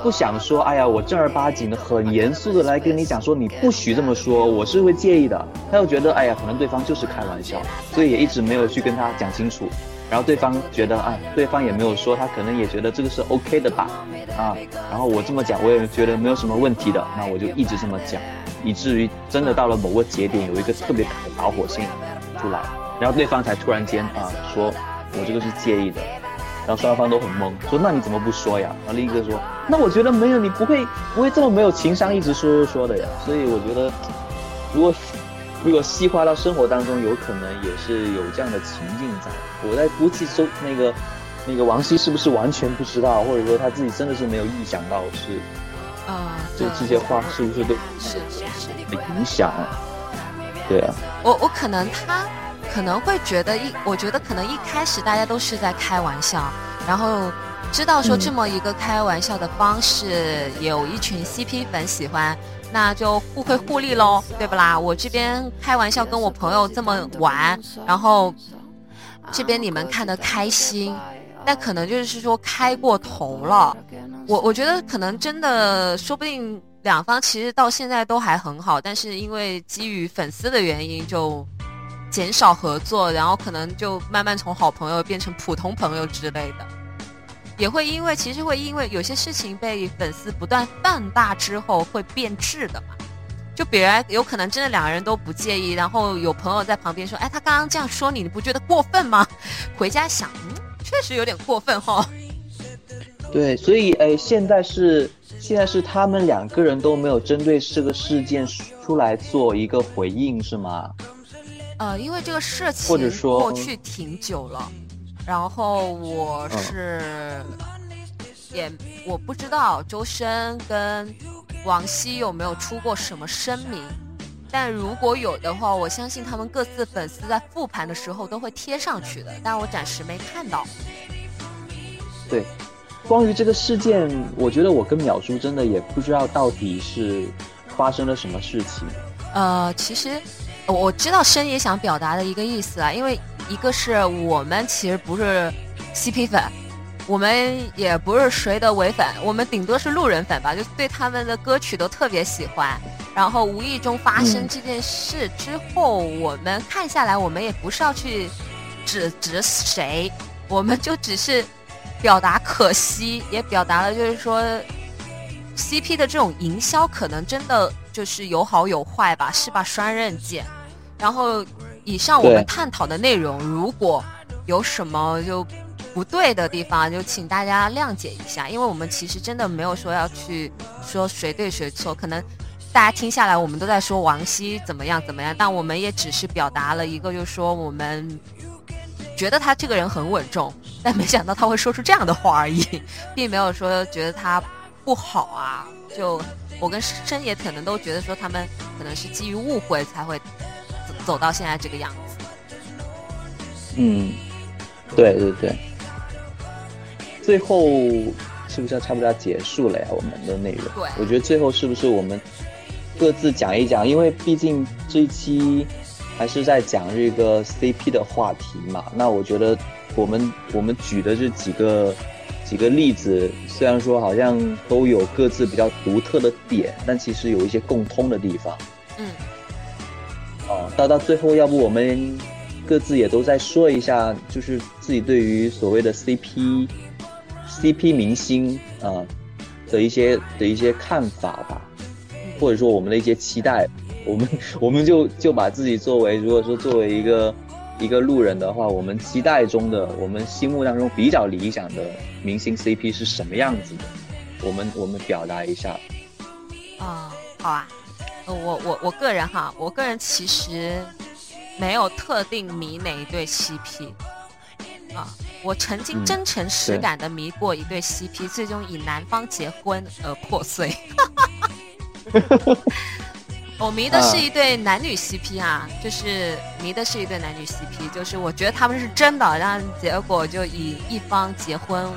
不想说。哎呀，我正儿八经的、很严肃的来跟你讲说，你不许这么说，我是会介意的。他又觉得，哎呀，可能对方就是开玩笑，所以也一直没有去跟他讲清楚。然后对方觉得，哎，对方也没有说，他可能也觉得这个是 OK 的吧，啊。然后我这么讲，我也觉得没有什么问题的。那我就一直这么讲，以至于真的到了某个节点，有一个特别大的导火线出来，然后对方才突然间啊，说我这个是介意的。然后双方都很懵，说那你怎么不说呀？然后另一个说，那我觉得没有，你不会不会这么没有情商，一直说说说的呀。所以我觉得，如果如果细化到生活当中，有可能也是有这样的情境在。我在估计说那个那个王希是不是完全不知道，或者说他自己真的是没有预想到是啊，就这些话是不是对是是是影响啊？对啊，我我可能他。可能会觉得一，我觉得可能一开始大家都是在开玩笑，然后知道说这么一个开玩笑的方式，有一群 CP 粉喜欢，那就互惠互利喽，对不啦？我这边开玩笑跟我朋友这么玩，然后这边你们看得开心，那可能就是说开过头了。我我觉得可能真的说不定两方其实到现在都还很好，但是因为基于粉丝的原因就。减少合作，然后可能就慢慢从好朋友变成普通朋友之类的，也会因为其实会因为有些事情被粉丝不断放大之后会变质的嘛。就比如有可能真的两个人都不介意，然后有朋友在旁边说：“哎，他刚刚这样说你，你不觉得过分吗？”回家想，嗯，确实有点过分哈。对，所以哎，现在是现在是他们两个人都没有针对这个事件出来做一个回应，是吗？呃，因为这个事情过去挺久了，然后我是也我不知道周深跟王希有没有出过什么声明，但如果有的话，我相信他们各自粉丝在复盘的时候都会贴上去的，但我暂时没看到。对，关于这个事件，我觉得我跟淼叔真的也不知道到底是发生了什么事情。呃，其实我知道申也想表达的一个意思啊，因为一个是我们其实不是 CP 粉。我们也不是谁的伪粉，我们顶多是路人粉吧，就对他们的歌曲都特别喜欢。然后无意中发生这件事之后，我们看下来，我们也不是要去指指谁，我们就只是表达可惜，也表达了就是说，CP 的这种营销可能真的就是有好有坏吧，是把双刃剑。然后以上我们探讨的内容，如果有什么就。不对的地方就请大家谅解一下，因为我们其实真的没有说要去说谁对谁错，可能大家听下来我们都在说王希怎么样怎么样，但我们也只是表达了一个，就是说我们觉得他这个人很稳重，但没想到他会说出这样的话而已，并没有说觉得他不好啊。就我跟申爷可能都觉得说他们可能是基于误会才会走走到现在这个样子。嗯，对对对。最后是不是要差不多要结束了呀？我们的内容，对，我觉得最后是不是我们各自讲一讲？因为毕竟这一期还是在讲这个 CP 的话题嘛。那我觉得我们我们举的这几个几个例子，虽然说好像都有各自比较独特的点，但其实有一些共通的地方。嗯。哦，到到最后，要不我们各自也都再说一下，就是自己对于所谓的 CP。CP 明星啊的一些的一些看法吧，或者说我们的一些期待，我们我们就就把自己作为，如果说作为一个一个路人的话，我们期待中的，我们心目当中比较理想的明星 CP 是什么样子的？我们我们表达一下。啊，好啊，呃，我我我个人哈，我个人其实没有特定迷哪一对 CP 啊。我曾经真诚实感的迷过一对 CP，最终以男方结婚而破碎。*laughs* 我迷的是一对男女 CP 啊，就是迷的是一对男女 CP，就是我觉得他们是真的，然后结果就以一方结婚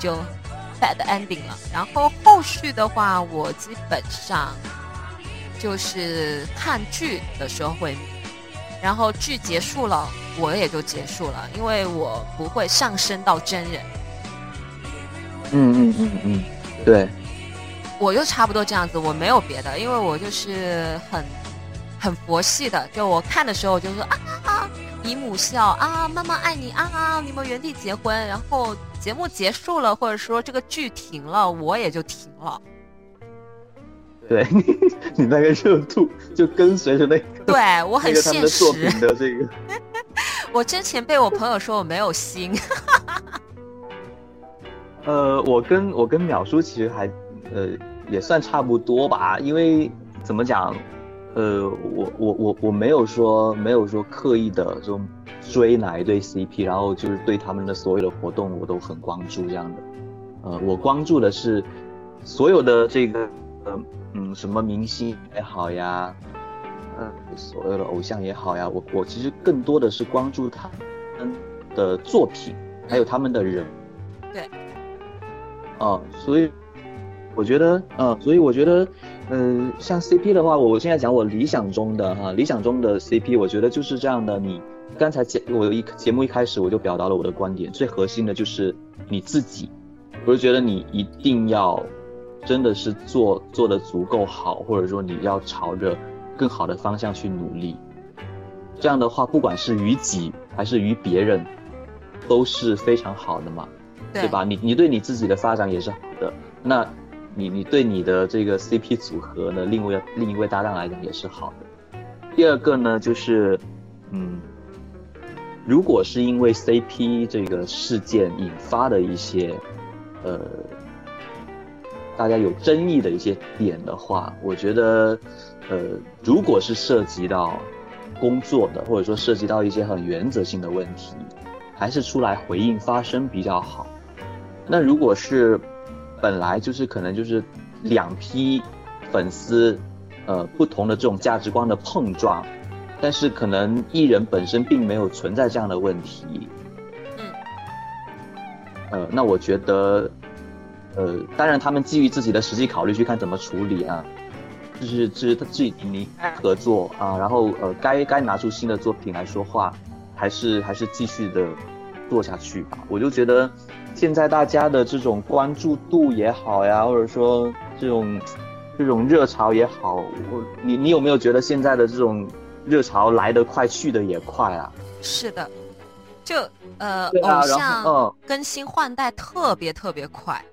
就 bad ending 了。然后后续的话，我基本上就是看剧的时候会迷，然后剧结束了。我也就结束了，因为我不会上升到真人。嗯嗯嗯嗯，对。我就差不多这样子，我没有别的，因为我就是很很佛系的。就我看的时候，就说啊啊啊，姨母笑啊，妈妈爱你啊啊，你们原地结婚。然后节目结束了，或者说这个剧停了，我也就停了。对 *laughs* 你那个热度就跟随着那个，对我很现实的这个。*laughs* 我之前被我朋友说我没有心。呃，我跟我跟淼叔其实还呃也算差不多吧，因为怎么讲，呃，我我我我没有说没有说刻意的就追哪一对 CP，然后就是对他们的所有的活动我都很关注这样的。呃，我关注的是所有的这个呃嗯什么明星也好呀。嗯，所有的偶像也好呀，我我其实更多的是关注他们的作品，还有他们的人。对。哦，所以我觉得，嗯，所以我觉得，嗯，像 CP 的话，我现在讲我理想中的哈，理想中的 CP，我觉得就是这样的。你刚才节我一节目一开始我就表达了我的观点，最核心的就是你自己，我就觉得你一定要真的是做做的足够好，或者说你要朝着。更好的方向去努力，这样的话，不管是于己还是于别人，都是非常好的嘛，对吧？你你对你自己的发展也是好的，那你你对你的这个 CP 组合呢，另外另一位搭档来讲也是好的。第二个呢，就是嗯，如果是因为 CP 这个事件引发的一些呃。大家有争议的一些点的话，我觉得，呃，如果是涉及到工作的，或者说涉及到一些很原则性的问题，还是出来回应发声比较好。那如果是本来就是可能就是两批粉丝，呃，不同的这种价值观的碰撞，但是可能艺人本身并没有存在这样的问题。嗯。呃，那我觉得，呃，当然他们基于自己的实际考虑去看怎么处理啊，就是就是他自己你合作啊，然后呃，该该拿出新的作品来说话，还是还是继续的做下去吧。我就觉得。现在大家的这种关注度也好呀，或者说这种这种热潮也好，我你你有没有觉得现在的这种热潮来得快，去的也快啊？是的，就呃，偶像更新换代特别特别快。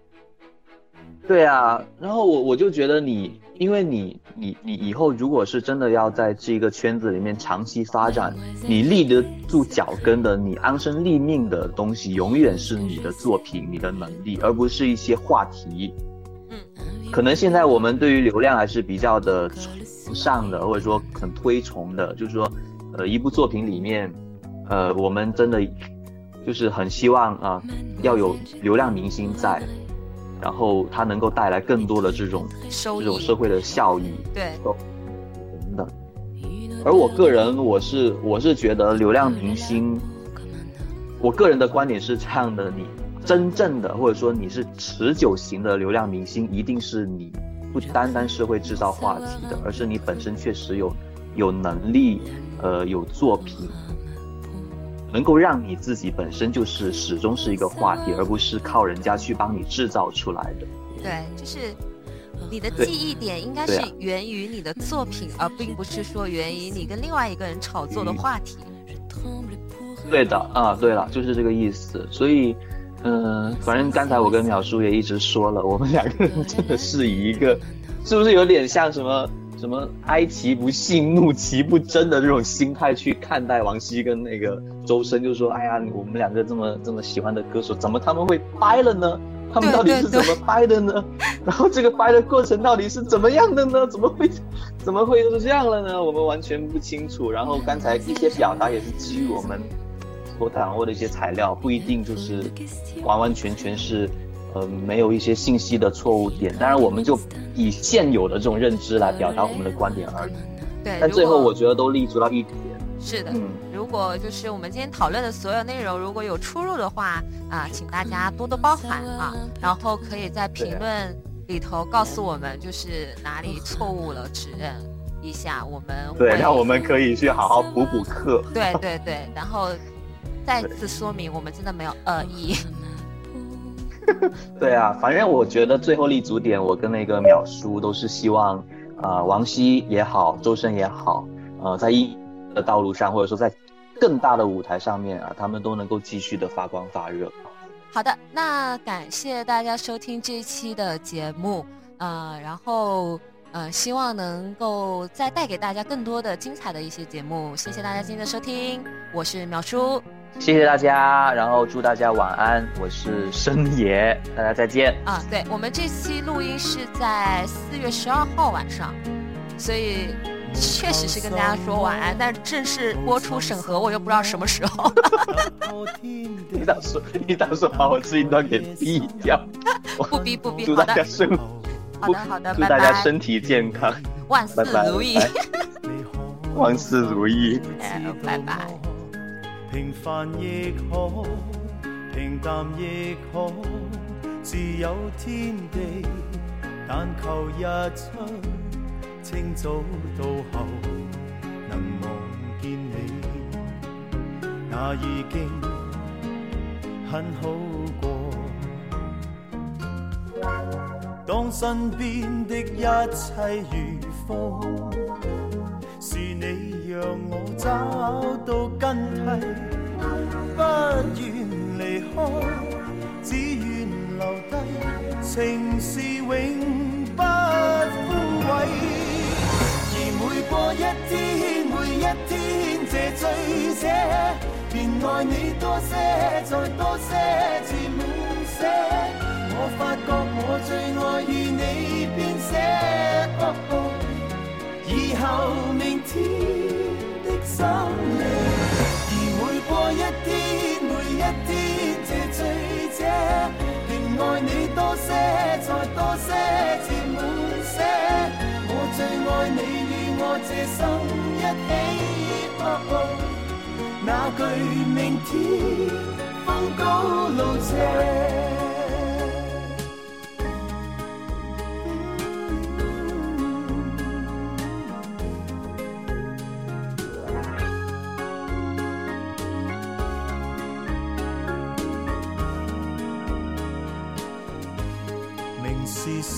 对啊，然后我我就觉得你，因为你你你以后如果是真的要在这个圈子里面长期发展，你立得住脚跟的，你安身立命的东西，永远是你的作品、你的能力，而不是一些话题。嗯，可能现在我们对于流量还是比较的崇尚的，或者说很推崇的，就是说，呃，一部作品里面，呃，我们真的就是很希望啊，要有流量明星在。然后它能够带来更多的这种这种社会的效益，对，等等。而我个人，我是我是觉得流量明星，我个人的观点是这样的：你真正的或者说你是持久型的流量明星，一定是你不单单是会制造话题的，而是你本身确实有有能力，呃，有作品。能够让你自己本身就是始终是一个话题，而不是靠人家去帮你制造出来的。对，就是你的记忆点应该是源于你的作品，而并不是说源于你跟另外一个人炒作的话题。对的啊，对了，就是这个意思。所以，嗯，反正刚才我跟淼叔也一直说了，我们两个人真的是以一个，是不是有点像什么？什么哀其不幸，怒其不争的这种心态去看待王希跟那个周深，就说：“哎呀，我们两个这么这么喜欢的歌手，怎么他们会掰了呢？他们到底是怎么掰的呢？然后这个掰的过程到底是怎么样的呢？怎么会怎么会是这样了呢？我们完全不清楚。然后刚才一些表达也是基于我们所掌握的一些材料，不一定就是完完全全是。”呃，没有一些信息的错误点，当然我们就以现有的这种认知来表达我们的观点而已。对，但最后我觉得都立足到一点。是的，嗯，如果就是我们今天讨论的所有内容如果有出入的话啊，请大家多多包涵啊，然后可以在评论里头告诉我们，就是哪里错误了，指认一下，我们对，让我们可以去好好补补课。对对对，然后再次说明，我们真的没有恶意。*laughs* 对啊，反正我觉得最后立足点，我跟那个淼叔都是希望，啊，王希也好，周深也好，呃，在音的道路上，或者说在更大的舞台上面啊，他们都能够继续的发光发热。好的，那感谢大家收听这一期的节目，呃，然后呃，希望能够再带给大家更多的精彩的一些节目。谢谢大家今天的收听，我是淼叔。谢谢大家，然后祝大家晚安。我是生爷，大家再见。啊，对我们这期录音是在四月十二号晚上，所以确实是跟大家说晚安。但正式播出审核，我又不知道什么时候。你打算你打算把我这一段给毙掉？*laughs* 不逼不逼，*laughs* 祝大家生好的好的，祝大家身体健康，万事如意，万事如意。*laughs* 哎，拜拜。平凡亦好，平淡亦好，自有天地。但求日出，清早到后能望见你，那已经很好过。当身边的一切如风，是你。让我找到根蒂，不愿离开，只愿留低，情是永不枯萎。而每过一天，每一天，这醉者便爱你多些，再多些，至满些。我发觉我最爱与你编写。以后明天的心夜，而每过一天，每一天，这醉者仍爱你多些，再多些，至满些。我最爱你，与我这生一起。那句明天风高路斜。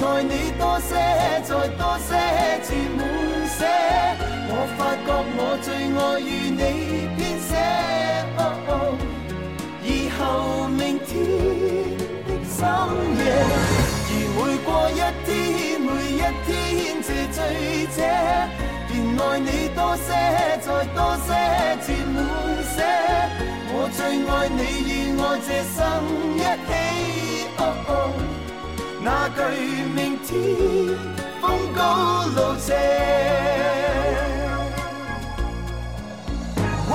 爱你多些，再多些，至满些。我发觉我最爱与你编写，以后明天的深夜，而每过一天，每一天这醉者。便爱你多些，再多些，至满些。我最爱你与我这生一起。那句明天风高路斜。而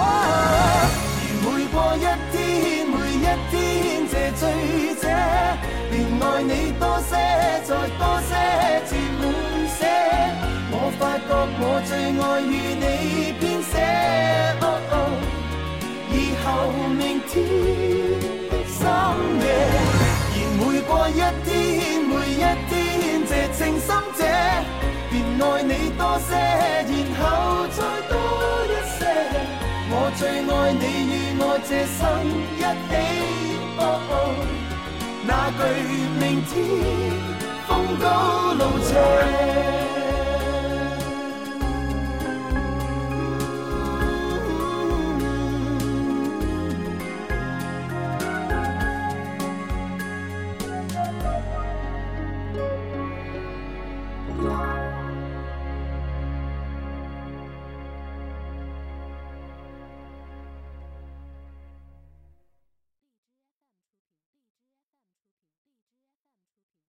每过一天，每一天这醉者，便爱你多些，再多些，至满些。我发觉我最爱与你编写，以后明天的深夜，而每过一天，情深者，便爱你多些，然后再多一些。我最爱你与我这生一起，那句明天风高路斜。